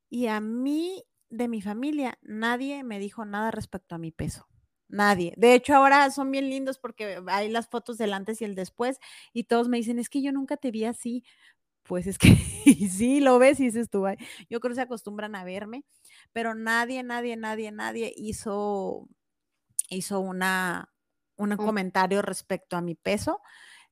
Speaker 3: y a mí, de mi familia, nadie me dijo nada respecto a mi peso. nadie. De hecho, ahora son bien lindos porque hay las fotos del antes y el después y todos me dicen, es que yo nunca te vi así. Pues es que sí, lo ves y dices tú, yo creo que se acostumbran a verme, pero nadie, nadie, nadie, nadie hizo, hizo una, un comentario respecto a mi peso.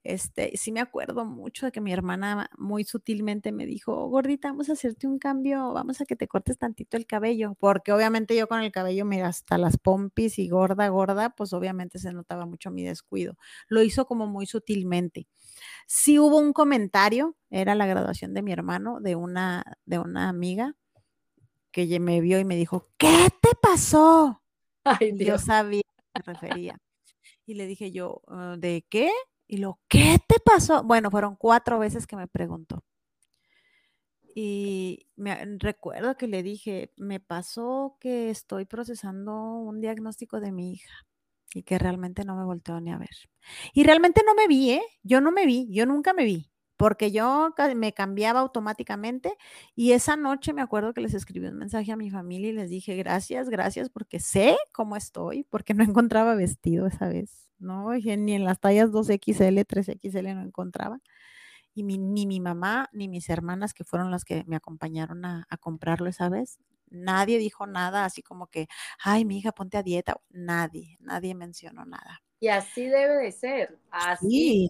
Speaker 3: Este, sí me acuerdo mucho de que mi hermana muy sutilmente me dijo, gordita, vamos a hacerte un cambio, vamos a que te cortes tantito el cabello, porque obviamente yo con el cabello, mira, hasta las pompis y gorda, gorda, pues obviamente se notaba mucho mi descuido. Lo hizo como muy sutilmente. Sí hubo un comentario, era la graduación de mi hermano, de una, de una amiga que me vio y me dijo, ¿qué te pasó? Ay, Yo sabía a qué me refería. Y le dije yo, ¿de qué? Y lo, ¿qué te pasó? Bueno, fueron cuatro veces que me preguntó. Y me recuerdo que le dije, me pasó que estoy procesando un diagnóstico de mi hija y que realmente no me volteó ni a ver. Y realmente no me vi, ¿eh? Yo no me vi, yo nunca me vi, porque yo me cambiaba automáticamente y esa noche me acuerdo que les escribí un mensaje a mi familia y les dije, gracias, gracias, porque sé cómo estoy, porque no encontraba vestido esa vez. ¿no? Ni en las tallas 2XL, 3XL no encontraba. Y ni mi mamá ni mis hermanas, que fueron las que me acompañaron a, comprarlo esa vez, nadie dijo nada así como que, ay, mi hija, ponte a dieta. Nadie, nadie mencionó nada.
Speaker 2: Y así debe de ser. Así.
Speaker 3: Sí,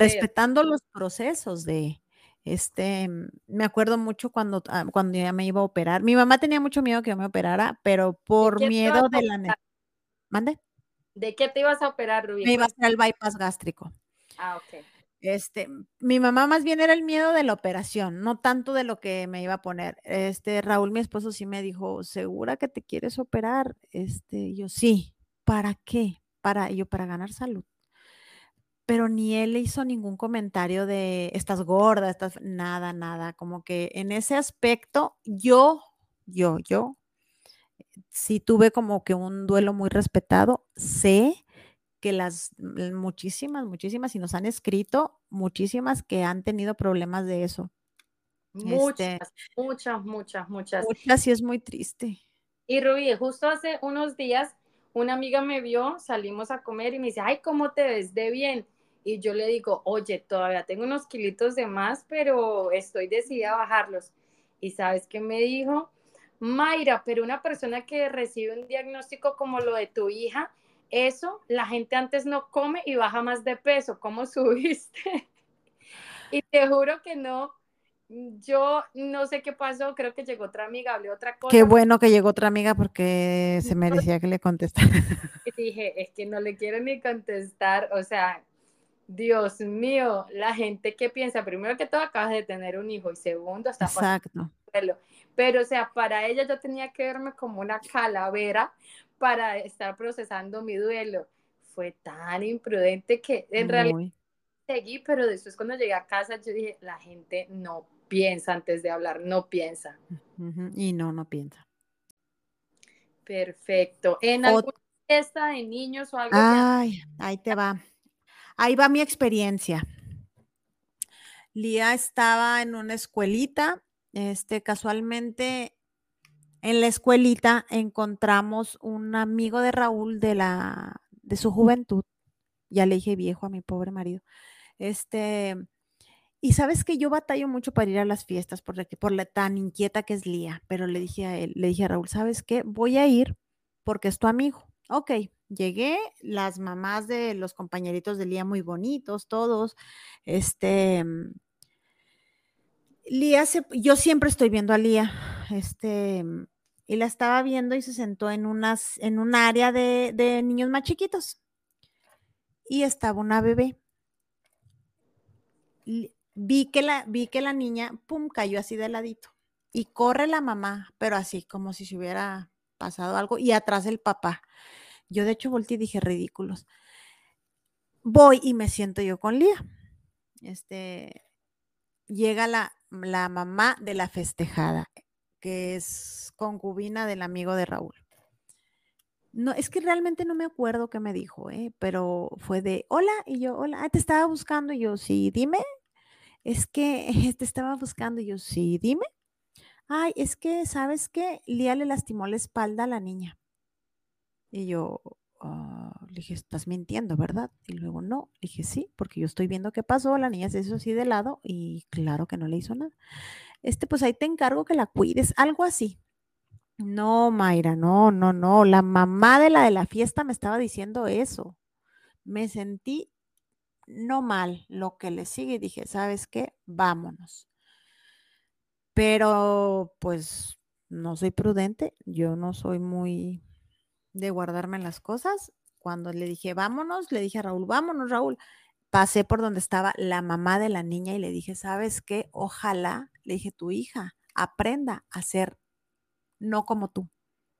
Speaker 3: respetando los procesos de, este, me acuerdo mucho cuando, ah, cuando ya me iba a operar. Mi mamá tenía mucho miedo que yo me operara, pero por miedo de la... ¿Mande?
Speaker 2: ¿De qué te ibas a operar, Rubí?
Speaker 3: Me iba a hacer el bypass gástrico.
Speaker 2: Ah, ok.
Speaker 3: Este, mi mamá más bien era el miedo de la operación, no tanto de lo que me iba a poner. Este, Raúl, mi esposo, sí me dijo, ¿segura que te quieres operar? Este, yo sí. ¿Para qué? Para yo, para ganar salud. Pero ni él le hizo ningún comentario de estás gorda, estás nada, nada. Como que en ese aspecto, yo, yo, yo sí tuve como que un duelo muy respetado. Sé que las muchísimas, muchísimas, y nos han escrito, muchísimas que han tenido problemas de eso.
Speaker 2: Muchas, este muchas, muchas, muchas.
Speaker 3: Muchas, y es muy triste.
Speaker 2: Y Rubí, justo hace unos días, una amiga me vio, salimos a comer y me dice, ay, ¿cómo te ves de bien? Y yo le digo, oye, todavía tengo unos kilitos de más, pero estoy decidida a bajarlos. ¿Y sabes qué me dijo? Mayra, pero una persona que recibe un diagnóstico como lo de tu hija, eso la gente antes no come y baja más de peso. ¿Cómo subiste? y te juro que no. Yo no sé qué pasó, creo que llegó otra amiga, hablé otra cosa.
Speaker 3: Qué bueno que llegó otra amiga porque se merecía que le contestara.
Speaker 2: dije, es que no le quiero ni contestar, o sea, Dios mío, la gente que piensa, primero que todo acabas de tener un hijo y segundo está
Speaker 3: Exacto.
Speaker 2: Pero, o sea, para ella yo tenía que verme como una calavera para estar procesando mi duelo. Fue tan imprudente que en realidad seguí, pero después cuando llegué a casa yo dije, la gente no piensa antes de hablar, no piensa.
Speaker 3: Y no, no piensa.
Speaker 2: Perfecto. ¿En alguna fiesta de niños o algo?
Speaker 3: Ay, ahí te va. Ahí va mi experiencia. Lía estaba en una escuelita este, casualmente en la escuelita encontramos un amigo de Raúl de la de su juventud. Ya le dije viejo a mi pobre marido. Este, y sabes que yo batallo mucho para ir a las fiestas por, por la tan inquieta que es Lía, pero le dije a él, le dije a Raúl, ¿sabes qué? Voy a ir porque es tu amigo. Ok, llegué, las mamás de los compañeritos de Lía muy bonitos, todos, este, Lía, yo siempre estoy viendo a Lía, este, y la estaba viendo y se sentó en, unas, en un área de, de niños más chiquitos. Y estaba una bebé. Vi que, la, vi que la niña, pum, cayó así de ladito. Y corre la mamá, pero así como si se hubiera pasado algo, y atrás el papá. Yo de hecho volteé y dije, ridículos. Voy y me siento yo con Lía. Este, llega la, la mamá de la festejada, que es concubina del amigo de Raúl. No, es que realmente no me acuerdo qué me dijo, ¿eh? pero fue de, hola, y yo, hola, ah, te estaba buscando, y yo, sí, dime, es que te estaba buscando, y yo, sí, dime. Ay, es que, ¿sabes qué? Lía le lastimó la espalda a la niña. Y yo, ah", le dije, estás mintiendo, ¿verdad? Y luego, no, le dije, sí, porque yo estoy viendo qué pasó, la niña se hizo así de lado y claro que no le hizo nada. Este, pues ahí te encargo que la cuides, algo así. No, Mayra, no, no, no, la mamá de la de la fiesta me estaba diciendo eso. Me sentí no mal lo que le sigue y dije, ¿sabes qué? Vámonos. Pero pues no soy prudente, yo no soy muy de guardarme las cosas. Cuando le dije, vámonos, le dije a Raúl, vámonos, Raúl. Pasé por donde estaba la mamá de la niña y le dije, ¿sabes qué? Ojalá, le dije, tu hija aprenda a ser no como tú.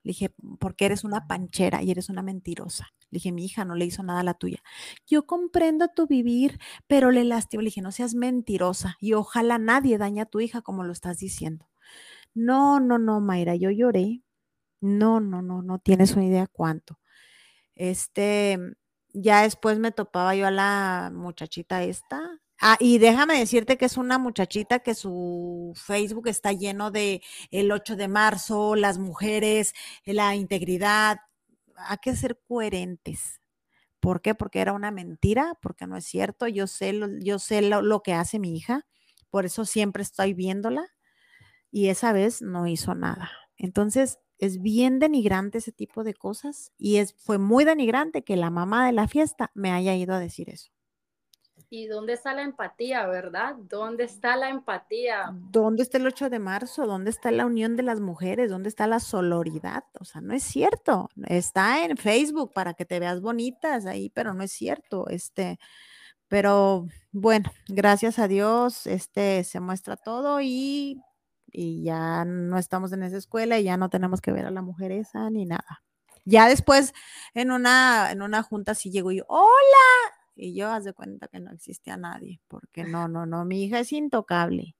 Speaker 3: Le dije, porque eres una panchera y eres una mentirosa. Le dije, mi hija no le hizo nada a la tuya. Yo comprendo tu vivir, pero le lastimo. Le dije, no seas mentirosa y ojalá nadie dañe a tu hija como lo estás diciendo. No, no, no, Mayra, yo lloré. No, no, no, no tienes una idea cuánto. Este, ya después me topaba yo a la muchachita esta. Ah, y déjame decirte que es una muchachita que su Facebook está lleno de el 8 de marzo, las mujeres, la integridad. Hay que ser coherentes. ¿Por qué? Porque era una mentira, porque no es cierto. Yo sé, lo, yo sé lo que hace mi hija, por eso siempre estoy viéndola y esa vez no hizo nada. Entonces, es bien denigrante ese tipo de cosas y es, fue muy denigrante que la mamá de la fiesta me haya ido a decir eso.
Speaker 2: ¿Y dónde está la empatía, verdad? ¿Dónde está la empatía?
Speaker 3: ¿Dónde está el 8 de marzo? ¿Dónde está la unión de las mujeres? ¿Dónde está la sororidad? O sea, no es cierto. Está en Facebook para que te veas bonitas ahí, pero no es cierto. Este, pero bueno, gracias a Dios, este se muestra todo y y ya no estamos en esa escuela y ya no tenemos que ver a la mujer esa ni nada. Ya después en una, en una junta sí llegó y hola, y yo haz de cuenta que no existía nadie, porque no, no, no, mi hija es intocable.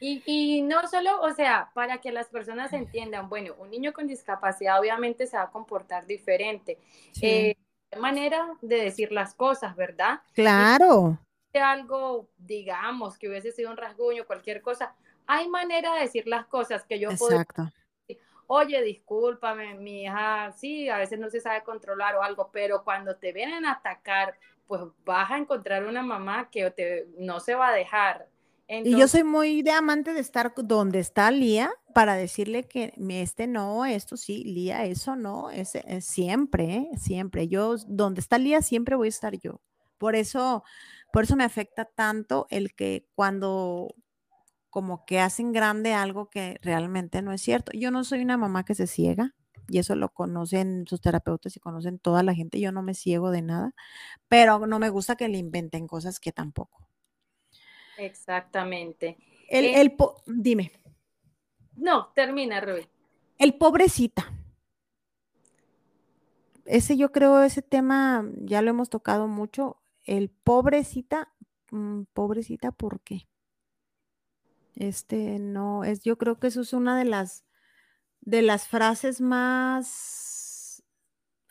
Speaker 2: Y, y, no solo, o sea, para que las personas entiendan, bueno, un niño con discapacidad obviamente se va a comportar diferente. Sí. Eh, manera de decir las cosas, ¿verdad?
Speaker 3: Claro.
Speaker 2: algo, digamos, que hubiese sido un rasguño, cualquier cosa, hay manera de decir las cosas que yo
Speaker 3: Exacto.
Speaker 2: puedo oye, discúlpame, mi hija, sí, a veces no se sabe controlar o algo, pero cuando te vienen a atacar, pues vas a encontrar una mamá que te, no se va a dejar.
Speaker 3: y yo soy muy de amante de estar donde está Lía para decirle que este no, esto sí, Lía, eso no, es, siempre, ¿eh? siempre. Yo, donde está Lía, siempre voy a estar yo. Por eso, por eso me afecta tanto el que cuando como que hacen grande algo que realmente no es cierto. Yo no soy una mamá que se ciega, y eso lo conocen sus terapeutas y conocen toda la gente, yo no me ciego de nada, pero no me gusta que le inventen cosas que tampoco.
Speaker 2: Exactamente.
Speaker 3: El, eh, el dime.
Speaker 2: No, termina, Rubí.
Speaker 3: El pobrecita. Ese yo creo, ese tema ya lo hemos tocado mucho. El pobrecita, mm, pobrecita, ¿por qué? Este, no, es, yo creo que eso es una de las, de las frases más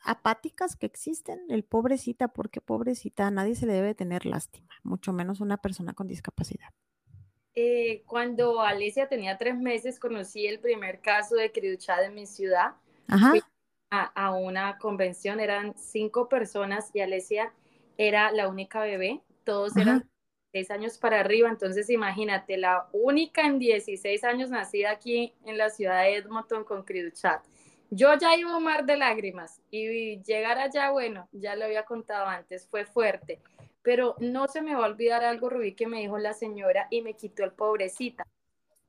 Speaker 3: apáticas que existen, el pobrecita, porque pobrecita, a nadie se le debe tener lástima, mucho menos una persona con discapacidad.
Speaker 2: Eh, cuando Alicia tenía tres meses, conocí el primer caso de criduchad en mi ciudad. Fui a, a, una convención, eran cinco personas y Alicia era la única bebé, todos eran años para arriba, entonces imagínate, la única en 16 años nacida aquí en la ciudad de Edmonton con Criduchat. Yo ya iba a un mar de lágrimas y llegar allá, bueno, ya lo había contado antes, fue fuerte, pero no se me va a olvidar algo, Rubí, que me dijo la señora y me quitó el pobrecita.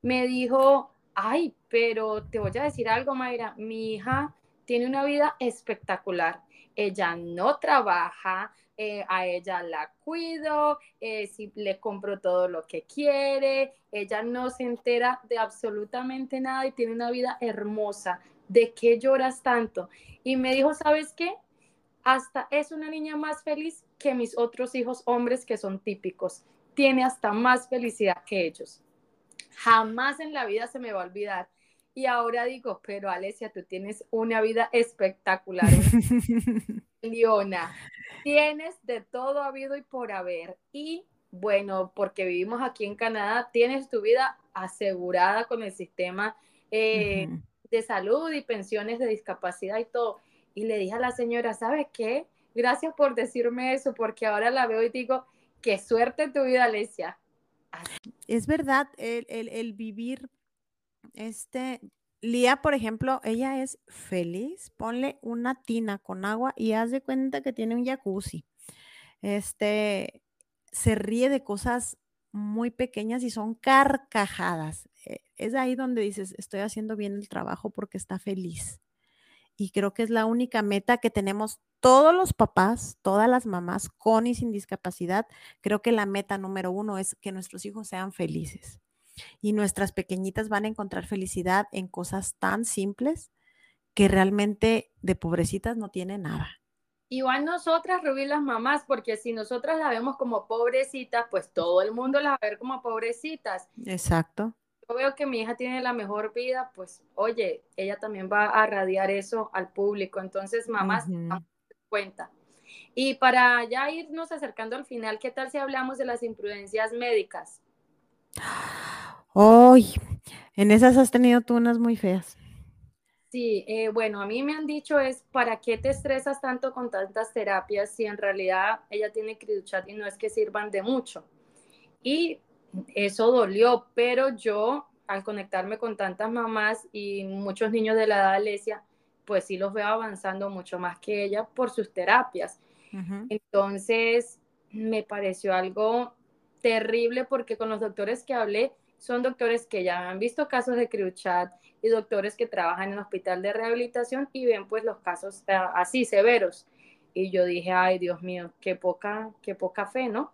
Speaker 2: Me dijo, ay, pero te voy a decir algo, Mayra, mi hija tiene una vida espectacular. Ella no trabaja, eh, a ella la cuido, eh, si le compro todo lo que quiere, ella no se entera de absolutamente nada y tiene una vida hermosa. ¿De qué lloras tanto? Y me dijo, ¿sabes qué? Hasta es una niña más feliz que mis otros hijos hombres que son típicos. Tiene hasta más felicidad que ellos. Jamás en la vida se me va a olvidar. Y ahora digo, pero Alesia, tú tienes una vida espectacular. Leona, tienes de todo habido y por haber. Y bueno, porque vivimos aquí en Canadá, tienes tu vida asegurada con el sistema eh, de salud y pensiones de discapacidad y todo. Y le dije a la señora, ¿sabes qué? Gracias por decirme eso, porque ahora la veo y digo, qué suerte tu vida, Alesia.
Speaker 3: Es verdad, el, el vivir, este, Lía, por ejemplo, ella es feliz, ponle una tina con agua y haz de cuenta que tiene un jacuzzi. Este, se ríe de cosas muy pequeñas y son carcajadas. Eh, es ahí donde dices, estoy haciendo bien el trabajo porque está feliz. Y creo que es la única meta que tenemos todos los papás, todas las mamás con y sin discapacidad. Creo que la meta número uno es que nuestros hijos sean felices. Y nuestras pequeñitas van a encontrar felicidad en cosas tan simples que realmente de pobrecitas no tienen nada.
Speaker 2: Igual nosotras, Rubí, las mamás, porque si nosotras la vemos como pobrecitas, pues todo el mundo la va a ver como pobrecitas.
Speaker 3: Exacto.
Speaker 2: Yo veo que mi hija tiene la mejor vida, pues oye, ella también va a radiar eso al público. Entonces, mamás, uh cuenta. Y para ya irnos acercando al final, ¿qué tal si hablamos de las imprudencias médicas?
Speaker 3: Ay, en esas has tenido tú unas muy feas.
Speaker 2: Sí, eh, bueno, a mí me han dicho es, ¿para qué te estresas tanto con tantas terapias si en realidad ella tiene criduchat y no es que sirvan de mucho? Y eso dolió, pero yo al conectarme con tantas mamás y muchos niños de la edad de Alesia, pues sí los veo avanzando mucho más que ella por sus terapias. Entonces, me pareció algo terrible porque con los doctores que hablé, son doctores que ya han visto casos de Chat y doctores que trabajan en el hospital de rehabilitación y ven pues los casos eh, así severos. Y yo dije, ay Dios mío, qué poca, qué poca fe, ¿no?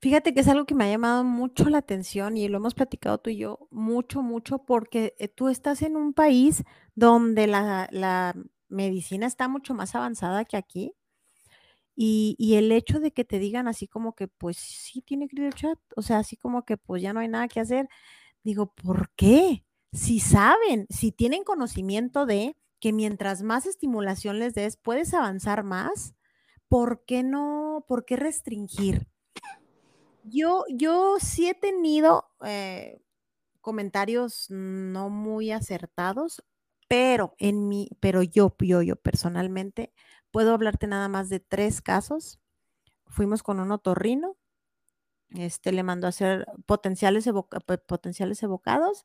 Speaker 3: Fíjate que es algo que me ha llamado mucho la atención y lo hemos platicado tú y yo mucho, mucho, porque eh, tú estás en un país donde la, la medicina está mucho más avanzada que aquí. Y, el hecho de que te digan así como que, pues sí tiene chat, o sea, así como que pues ya no hay nada que hacer, digo, ¿por qué? si saben, si tienen conocimiento de que mientras más estimulación les des, puedes avanzar más, ¿por qué no, por qué restringir? Yo, yo sí he tenido eh, comentarios no muy acertados, pero en mi, pero yo, yo, yo personalmente, puedo hablarte nada más de tres casos. Fuimos con un otorrino, este le mandó a hacer potenciales, evocados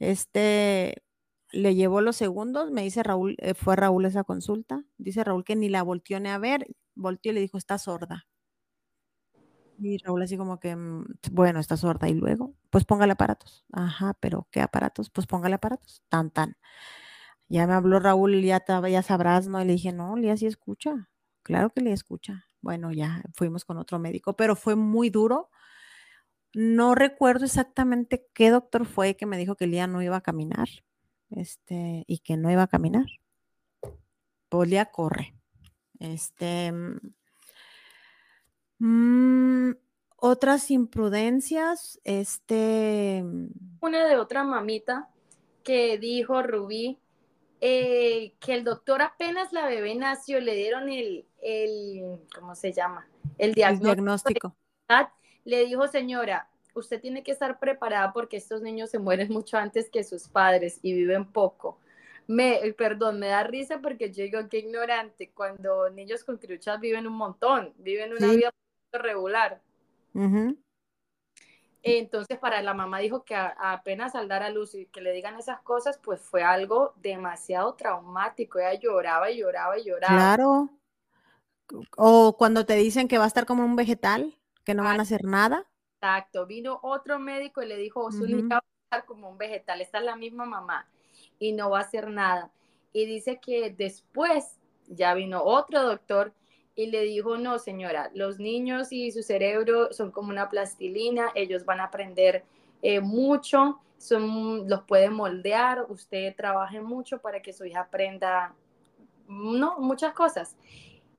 Speaker 3: este le llevó los segundos, me dice Raúl, eh, fue Raúl esa consulta. Dice Raúl que ni la volteó ni a ver, volteó y le dijo, está sorda. Y Raúl así como que, mm, bueno, está sorda. Y luego, pues póngale aparatos. Ajá, pero ¿qué aparatos? Pues póngale aparatos. Tan, tan. Ya me habló Raúl, ya, ya sabrás, ¿no? Y le dije, no, Lía sí escucha. Claro que le escucha. Bueno, ya fuimos con otro médico, pero fue muy duro no recuerdo exactamente qué doctor fue que me dijo que Lía no iba a caminar, este, y que no iba a caminar. Pues Lía corre. Este, mm, otras imprudencias, este.
Speaker 2: Una de otra mamita que dijo Rubí eh, que el doctor apenas la bebé nació, le dieron el, el ¿cómo se llama? El diagnóstico. El diagnóstico le dijo, señora, usted tiene que estar preparada porque estos niños se mueren mucho antes que sus padres y viven poco. Me, perdón, me da risa porque yo digo que ignorante, cuando niños con cruchas viven un montón, viven una vida regular. Entonces, para la mamá dijo que apenas al dar a luz y que le digan esas cosas, pues fue algo demasiado traumático. Ella lloraba y lloraba y lloraba.
Speaker 3: Claro. O cuando te dicen que va a estar como un vegetal que no van a hacer nada.
Speaker 2: Exacto, vino otro médico y le dijo, su hija va a estar como un vegetal, esta es la misma mamá y no va a hacer nada. Y dice que después ya vino otro doctor y le dijo, no señora, los niños y su cerebro son como una plastilina, ellos van a aprender eh, mucho, son, los puede moldear, usted trabaje mucho para que su hija aprenda, no, muchas cosas.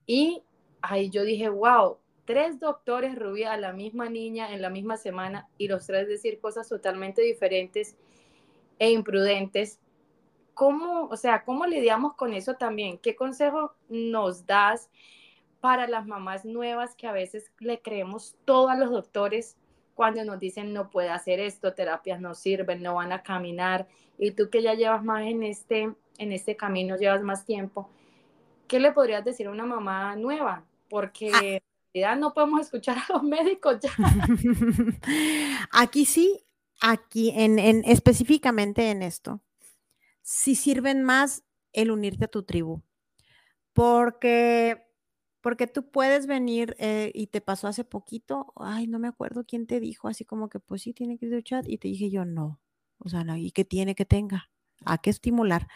Speaker 2: Y ahí yo dije, wow, tres doctores Rubí a la misma niña en la misma semana y los tres decir cosas totalmente diferentes e imprudentes. ¿Cómo, o sea, cómo lidiamos con eso también? ¿Qué consejo nos das para las mamás nuevas que a veces le creemos todo a los doctores cuando nos dicen no puede hacer esto, terapias no sirven, no van a caminar y tú que ya llevas más en este en este camino, llevas más tiempo, ¿qué le podrías decir a una mamá nueva? Porque ah. en realidad no podemos escuchar a los médicos ya.
Speaker 3: Aquí sí, aquí en, en específicamente en esto, sí sirven más el unirte a tu tribu. Porque porque tú puedes venir eh, y te pasó hace poquito, ay, no me acuerdo quién te dijo, así como que pues sí, tiene que chat, y te dije yo no, o sea, no, ¿y qué tiene que tenga? ¿A qué estimular?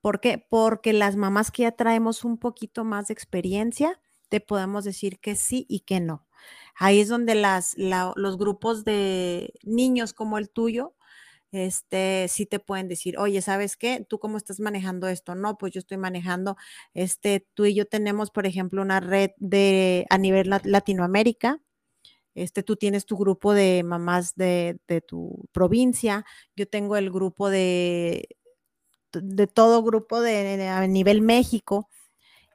Speaker 3: ¿Por qué? Porque las mamás que ya traemos un poquito más de experiencia, te podemos decir que sí y que no. Ahí es donde las, los grupos de niños como el tuyo este, sí te pueden decir, oye, ¿sabes qué? ¿Tú cómo estás manejando esto? No, pues yo estoy manejando, este, tú y yo tenemos, por ejemplo, una red de, a nivel Latinoamérica, este, tú tienes tu grupo de mamás de, de tu provincia, yo tengo el grupo de, de todo grupo de, a nivel México,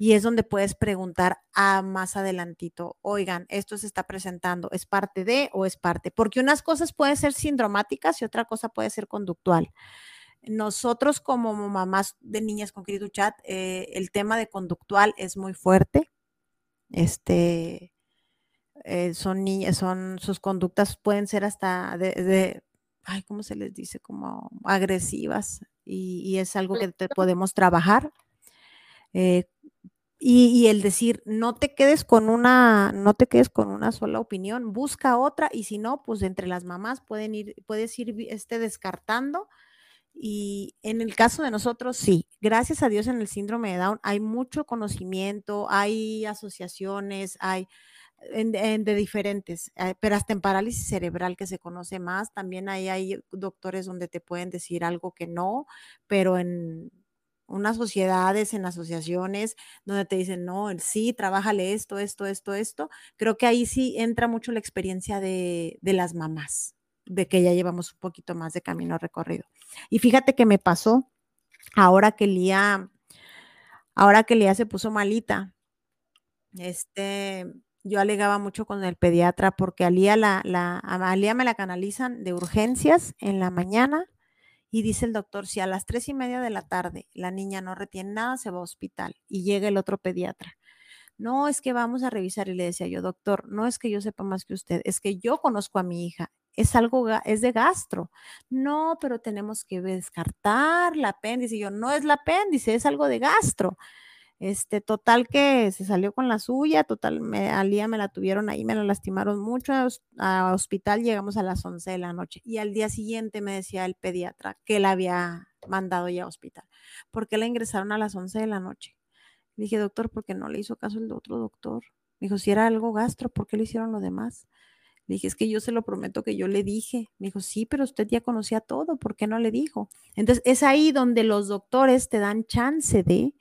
Speaker 3: y es donde puedes preguntar a más adelantito, oigan, esto se está presentando, ¿es parte de o es parte? Porque unas cosas pueden ser sindromáticas y otra cosa puede ser conductual. Nosotros como mamás de niñas con Cristo Chat, eh, el tema de conductual es muy fuerte. Este, eh, son niñas, son, sus conductas pueden ser hasta de, ay, ¿cómo se les dice? Como agresivas y, es algo que te podemos trabajar. Eh, y, el decir, no te quedes con una, no te quedes con una sola opinión, busca otra, y si no, pues entre las mamás pueden ir, puedes ir este, descartando. Y en el caso de nosotros, sí, gracias a Dios en el síndrome de Down hay mucho conocimiento, hay asociaciones, hay de diferentes, eh, pero hasta en parálisis cerebral que se conoce más, también hay, hay doctores donde te pueden decir algo que no, pero en unas sociedades, en asociaciones, donde te dicen, no, el sí, trabájale esto, esto, esto, esto. Creo que ahí sí entra mucho la experiencia de, de las mamás, de que ya llevamos un poquito más de camino recorrido. Y fíjate que me pasó ahora que Lía, ahora que Lía se puso malita, este, yo alegaba mucho con el pediatra porque a la, la, a me la canalizan de urgencias en la mañana y dice el doctor, si a las tres y media de la tarde la niña no retiene nada, se va a hospital y llega el otro pediatra. No, es que vamos a revisar y le decía yo, doctor, no es que yo sepa más que usted, es que yo conozco a mi hija, es algo, es de gastro. No, pero tenemos que descartar la apéndice. Y yo, no es la apéndice, es algo de gastro. Este, total que se salió con la suya, total, me, al día me la tuvieron ahí, me la lastimaron mucho, a hospital llegamos a las 11 de la noche y al día siguiente me decía el pediatra que la había mandado ya a hospital. ¿Por qué la ingresaron a las 11 de la noche? Dije, doctor, ¿por qué no le hizo caso el otro doctor? Me dijo, si era algo gastro, ¿por qué le hicieron lo demás? Dije, es que yo se lo prometo que yo le dije. Me dijo, sí, pero usted ya conocía todo, ¿por qué no le dijo? Entonces, es ahí donde los doctores te dan chance de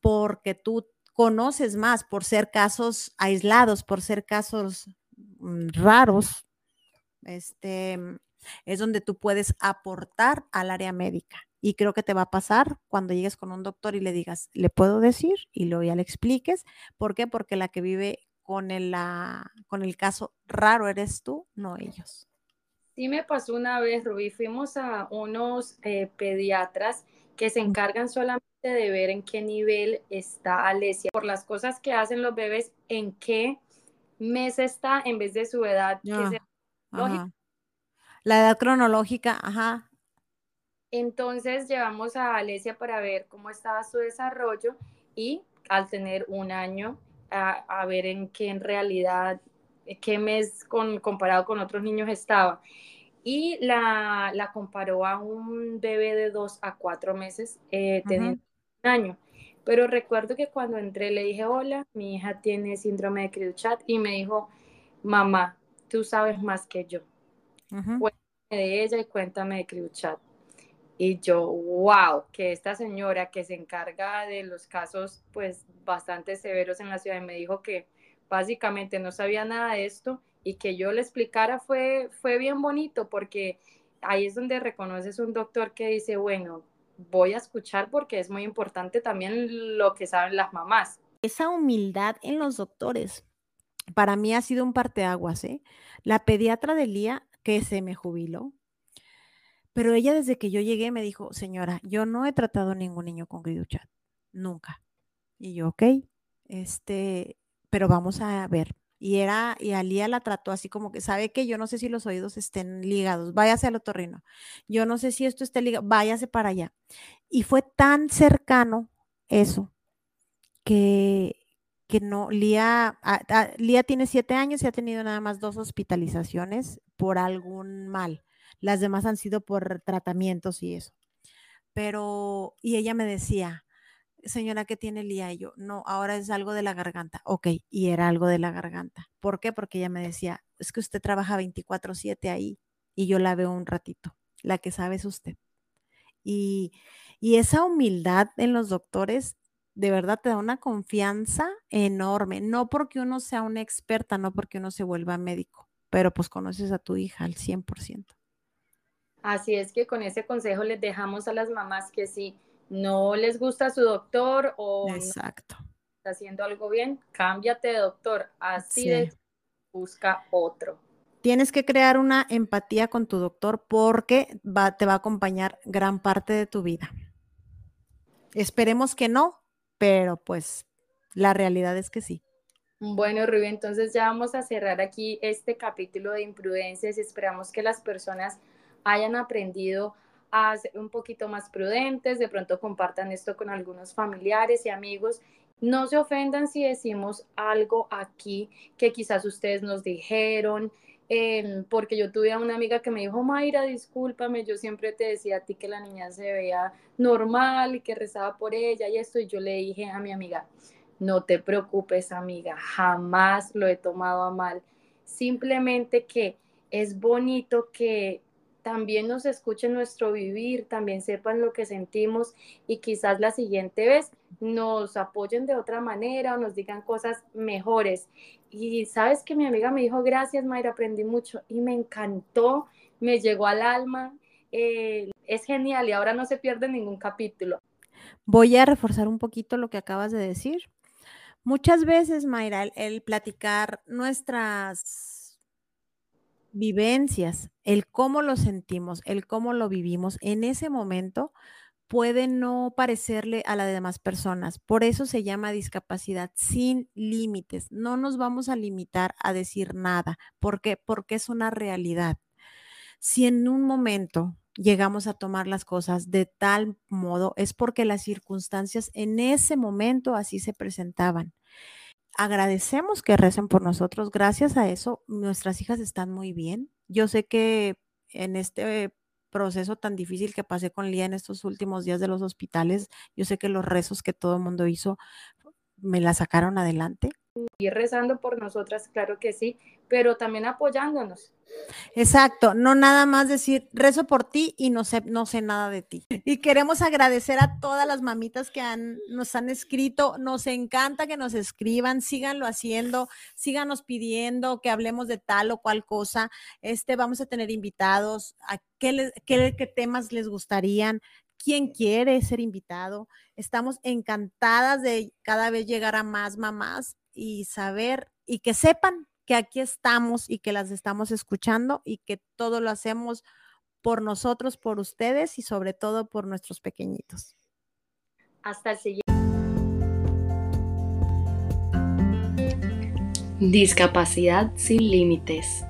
Speaker 3: porque tú conoces más, por ser casos aislados, por ser casos mm, raros, este, es donde tú puedes aportar al área médica. Y creo que te va a pasar cuando llegues con un doctor y le digas, le puedo decir, y luego ya le expliques. ¿Por qué? Porque la que vive con el, con el caso raro eres tú, no ellos.
Speaker 2: Sí me pasó una vez, Rubí, fuimos a unos eh, pediatras que se encargan solamente de ver en qué nivel está Alesia, por las cosas que hacen los bebés, en qué mes está en vez de su edad.
Speaker 3: La edad cronológica, ajá.
Speaker 2: Entonces llevamos a Alesia para ver cómo estaba su desarrollo y al tener un año a, ver en qué en realidad, qué mes con, comparado con otros niños estaba. Y la, la, comparó a un bebé de dos a cuatro meses eh, teniendo año. Pero recuerdo que cuando entré le dije, hola, mi hija tiene síndrome de Criduchat y me dijo, mamá, tú sabes más que yo. Cuéntame de ella y cuéntame de Criduchat. Y yo, wow, que esta señora que se encarga de los casos pues bastante severos en la ciudad me dijo que básicamente no sabía nada de esto y que yo le explicara fue, fue bien bonito porque ahí es donde reconoces un doctor que dice, bueno, voy a escuchar porque es muy importante también lo que saben las mamás.
Speaker 3: Esa humildad en los doctores, para mí ha sido un parteaguas, ¿eh? La pediatra de Lía, que se me jubiló, pero ella desde que yo llegué me dijo, señora, yo no he tratado a ningún niño con Griduchat, nunca. Y yo, ok, este, pero vamos a ver. Y era, y Alía la trató así como que, ¿sabe que Yo no sé si los oídos estén ligados, váyase al otorrino. Yo no sé si esto esté ligado, váyase para allá. Y fue tan cercano eso que, que no, Lía, ah, ah, Lía tiene siete años y ha tenido nada más dos hospitalizaciones por algún mal. Las demás han sido por tratamientos y eso. Pero, y ella me decía, señora, ¿qué tiene Lía? Y yo, no, ahora es algo de la garganta. Ok, y era algo de la garganta. ¿Por qué? Porque ella me decía, es que usted trabaja 24/7 ahí y yo la veo un ratito. La que sabe es usted. Y, y esa humildad en los doctores de verdad te da una confianza enorme, no porque uno sea una experta, no porque uno se vuelva médico, pero pues conoces a tu hija al 100%.
Speaker 2: Así es que con ese consejo les dejamos a las mamás que si no les gusta su doctor o
Speaker 3: Exacto.
Speaker 2: está haciendo algo bien, cámbiate de doctor, así de busca otro.
Speaker 3: Tienes que crear una empatía con tu doctor porque va, te va a acompañar gran parte de tu vida. Esperemos que no, pero pues la realidad es que sí.
Speaker 2: Bueno, Rubí, entonces ya vamos a cerrar aquí este capítulo de imprudencias esperamos que las personas hayan aprendido a ser un poquito más prudentes, de pronto compartan esto con algunos familiares y amigos. No se ofendan si decimos algo aquí que quizás ustedes nos dijeron, em, porque yo tuve a una amiga que me dijo, Mayra, discúlpame, yo siempre te decía a ti que la niña se veía normal y que rezaba por ella y esto, y yo le dije a mi amiga, no te preocupes, amiga, jamás lo he tomado a mal, simplemente que es bonito que también nos escuchen nuestro vivir, también sepan lo que sentimos y quizás la siguiente vez nos apoyen de otra manera o nos digan cosas mejores. Y sabes que mi amiga me dijo, gracias Mayra, aprendí mucho y me encantó, me llegó al alma, eh, es genial y ahora no se pierde ningún capítulo.
Speaker 3: Voy a reforzar un poquito lo que acabas de decir. Muchas veces, Mayra, el platicar nuestras vivencias, el cómo lo sentimos, el cómo lo vivimos en ese momento puede no parecerle a las demás personas. Por eso se llama discapacidad sin límites. No nos vamos a limitar a decir nada. ¿Por qué? Porque es una realidad. Si en un momento llegamos a tomar las cosas de tal modo, es porque las circunstancias en ese momento así se presentaban agradecemos que recen por nosotros. Gracias a eso, nuestras hijas están muy bien. Yo sé que en este proceso tan difícil que pasé con Lía en estos últimos días de los hospitales, yo sé que los rezos que todo el mundo hizo me la sacaron adelante.
Speaker 2: Y rezando por nosotras, claro que sí, pero también apoyándonos.
Speaker 3: Exacto, no nada más decir rezo por ti y no sé, no sé nada de ti. Y queremos agradecer a todas las mamitas que nos han escrito. Nos encanta que nos escriban, síganlo haciendo, síganos pidiendo que hablemos de tal o cual cosa. Este, vamos a tener invitados, a qué, qué, qué temas les gustarían, quién quiere ser invitado. Estamos encantadas de cada vez llegar a más mamás y saber y que sepan que aquí estamos y que las estamos escuchando y que todo lo hacemos por nosotros, por ustedes y sobre todo por nuestros pequeñitos.
Speaker 2: Hasta el siguiente.
Speaker 1: Discapacidad sin límites.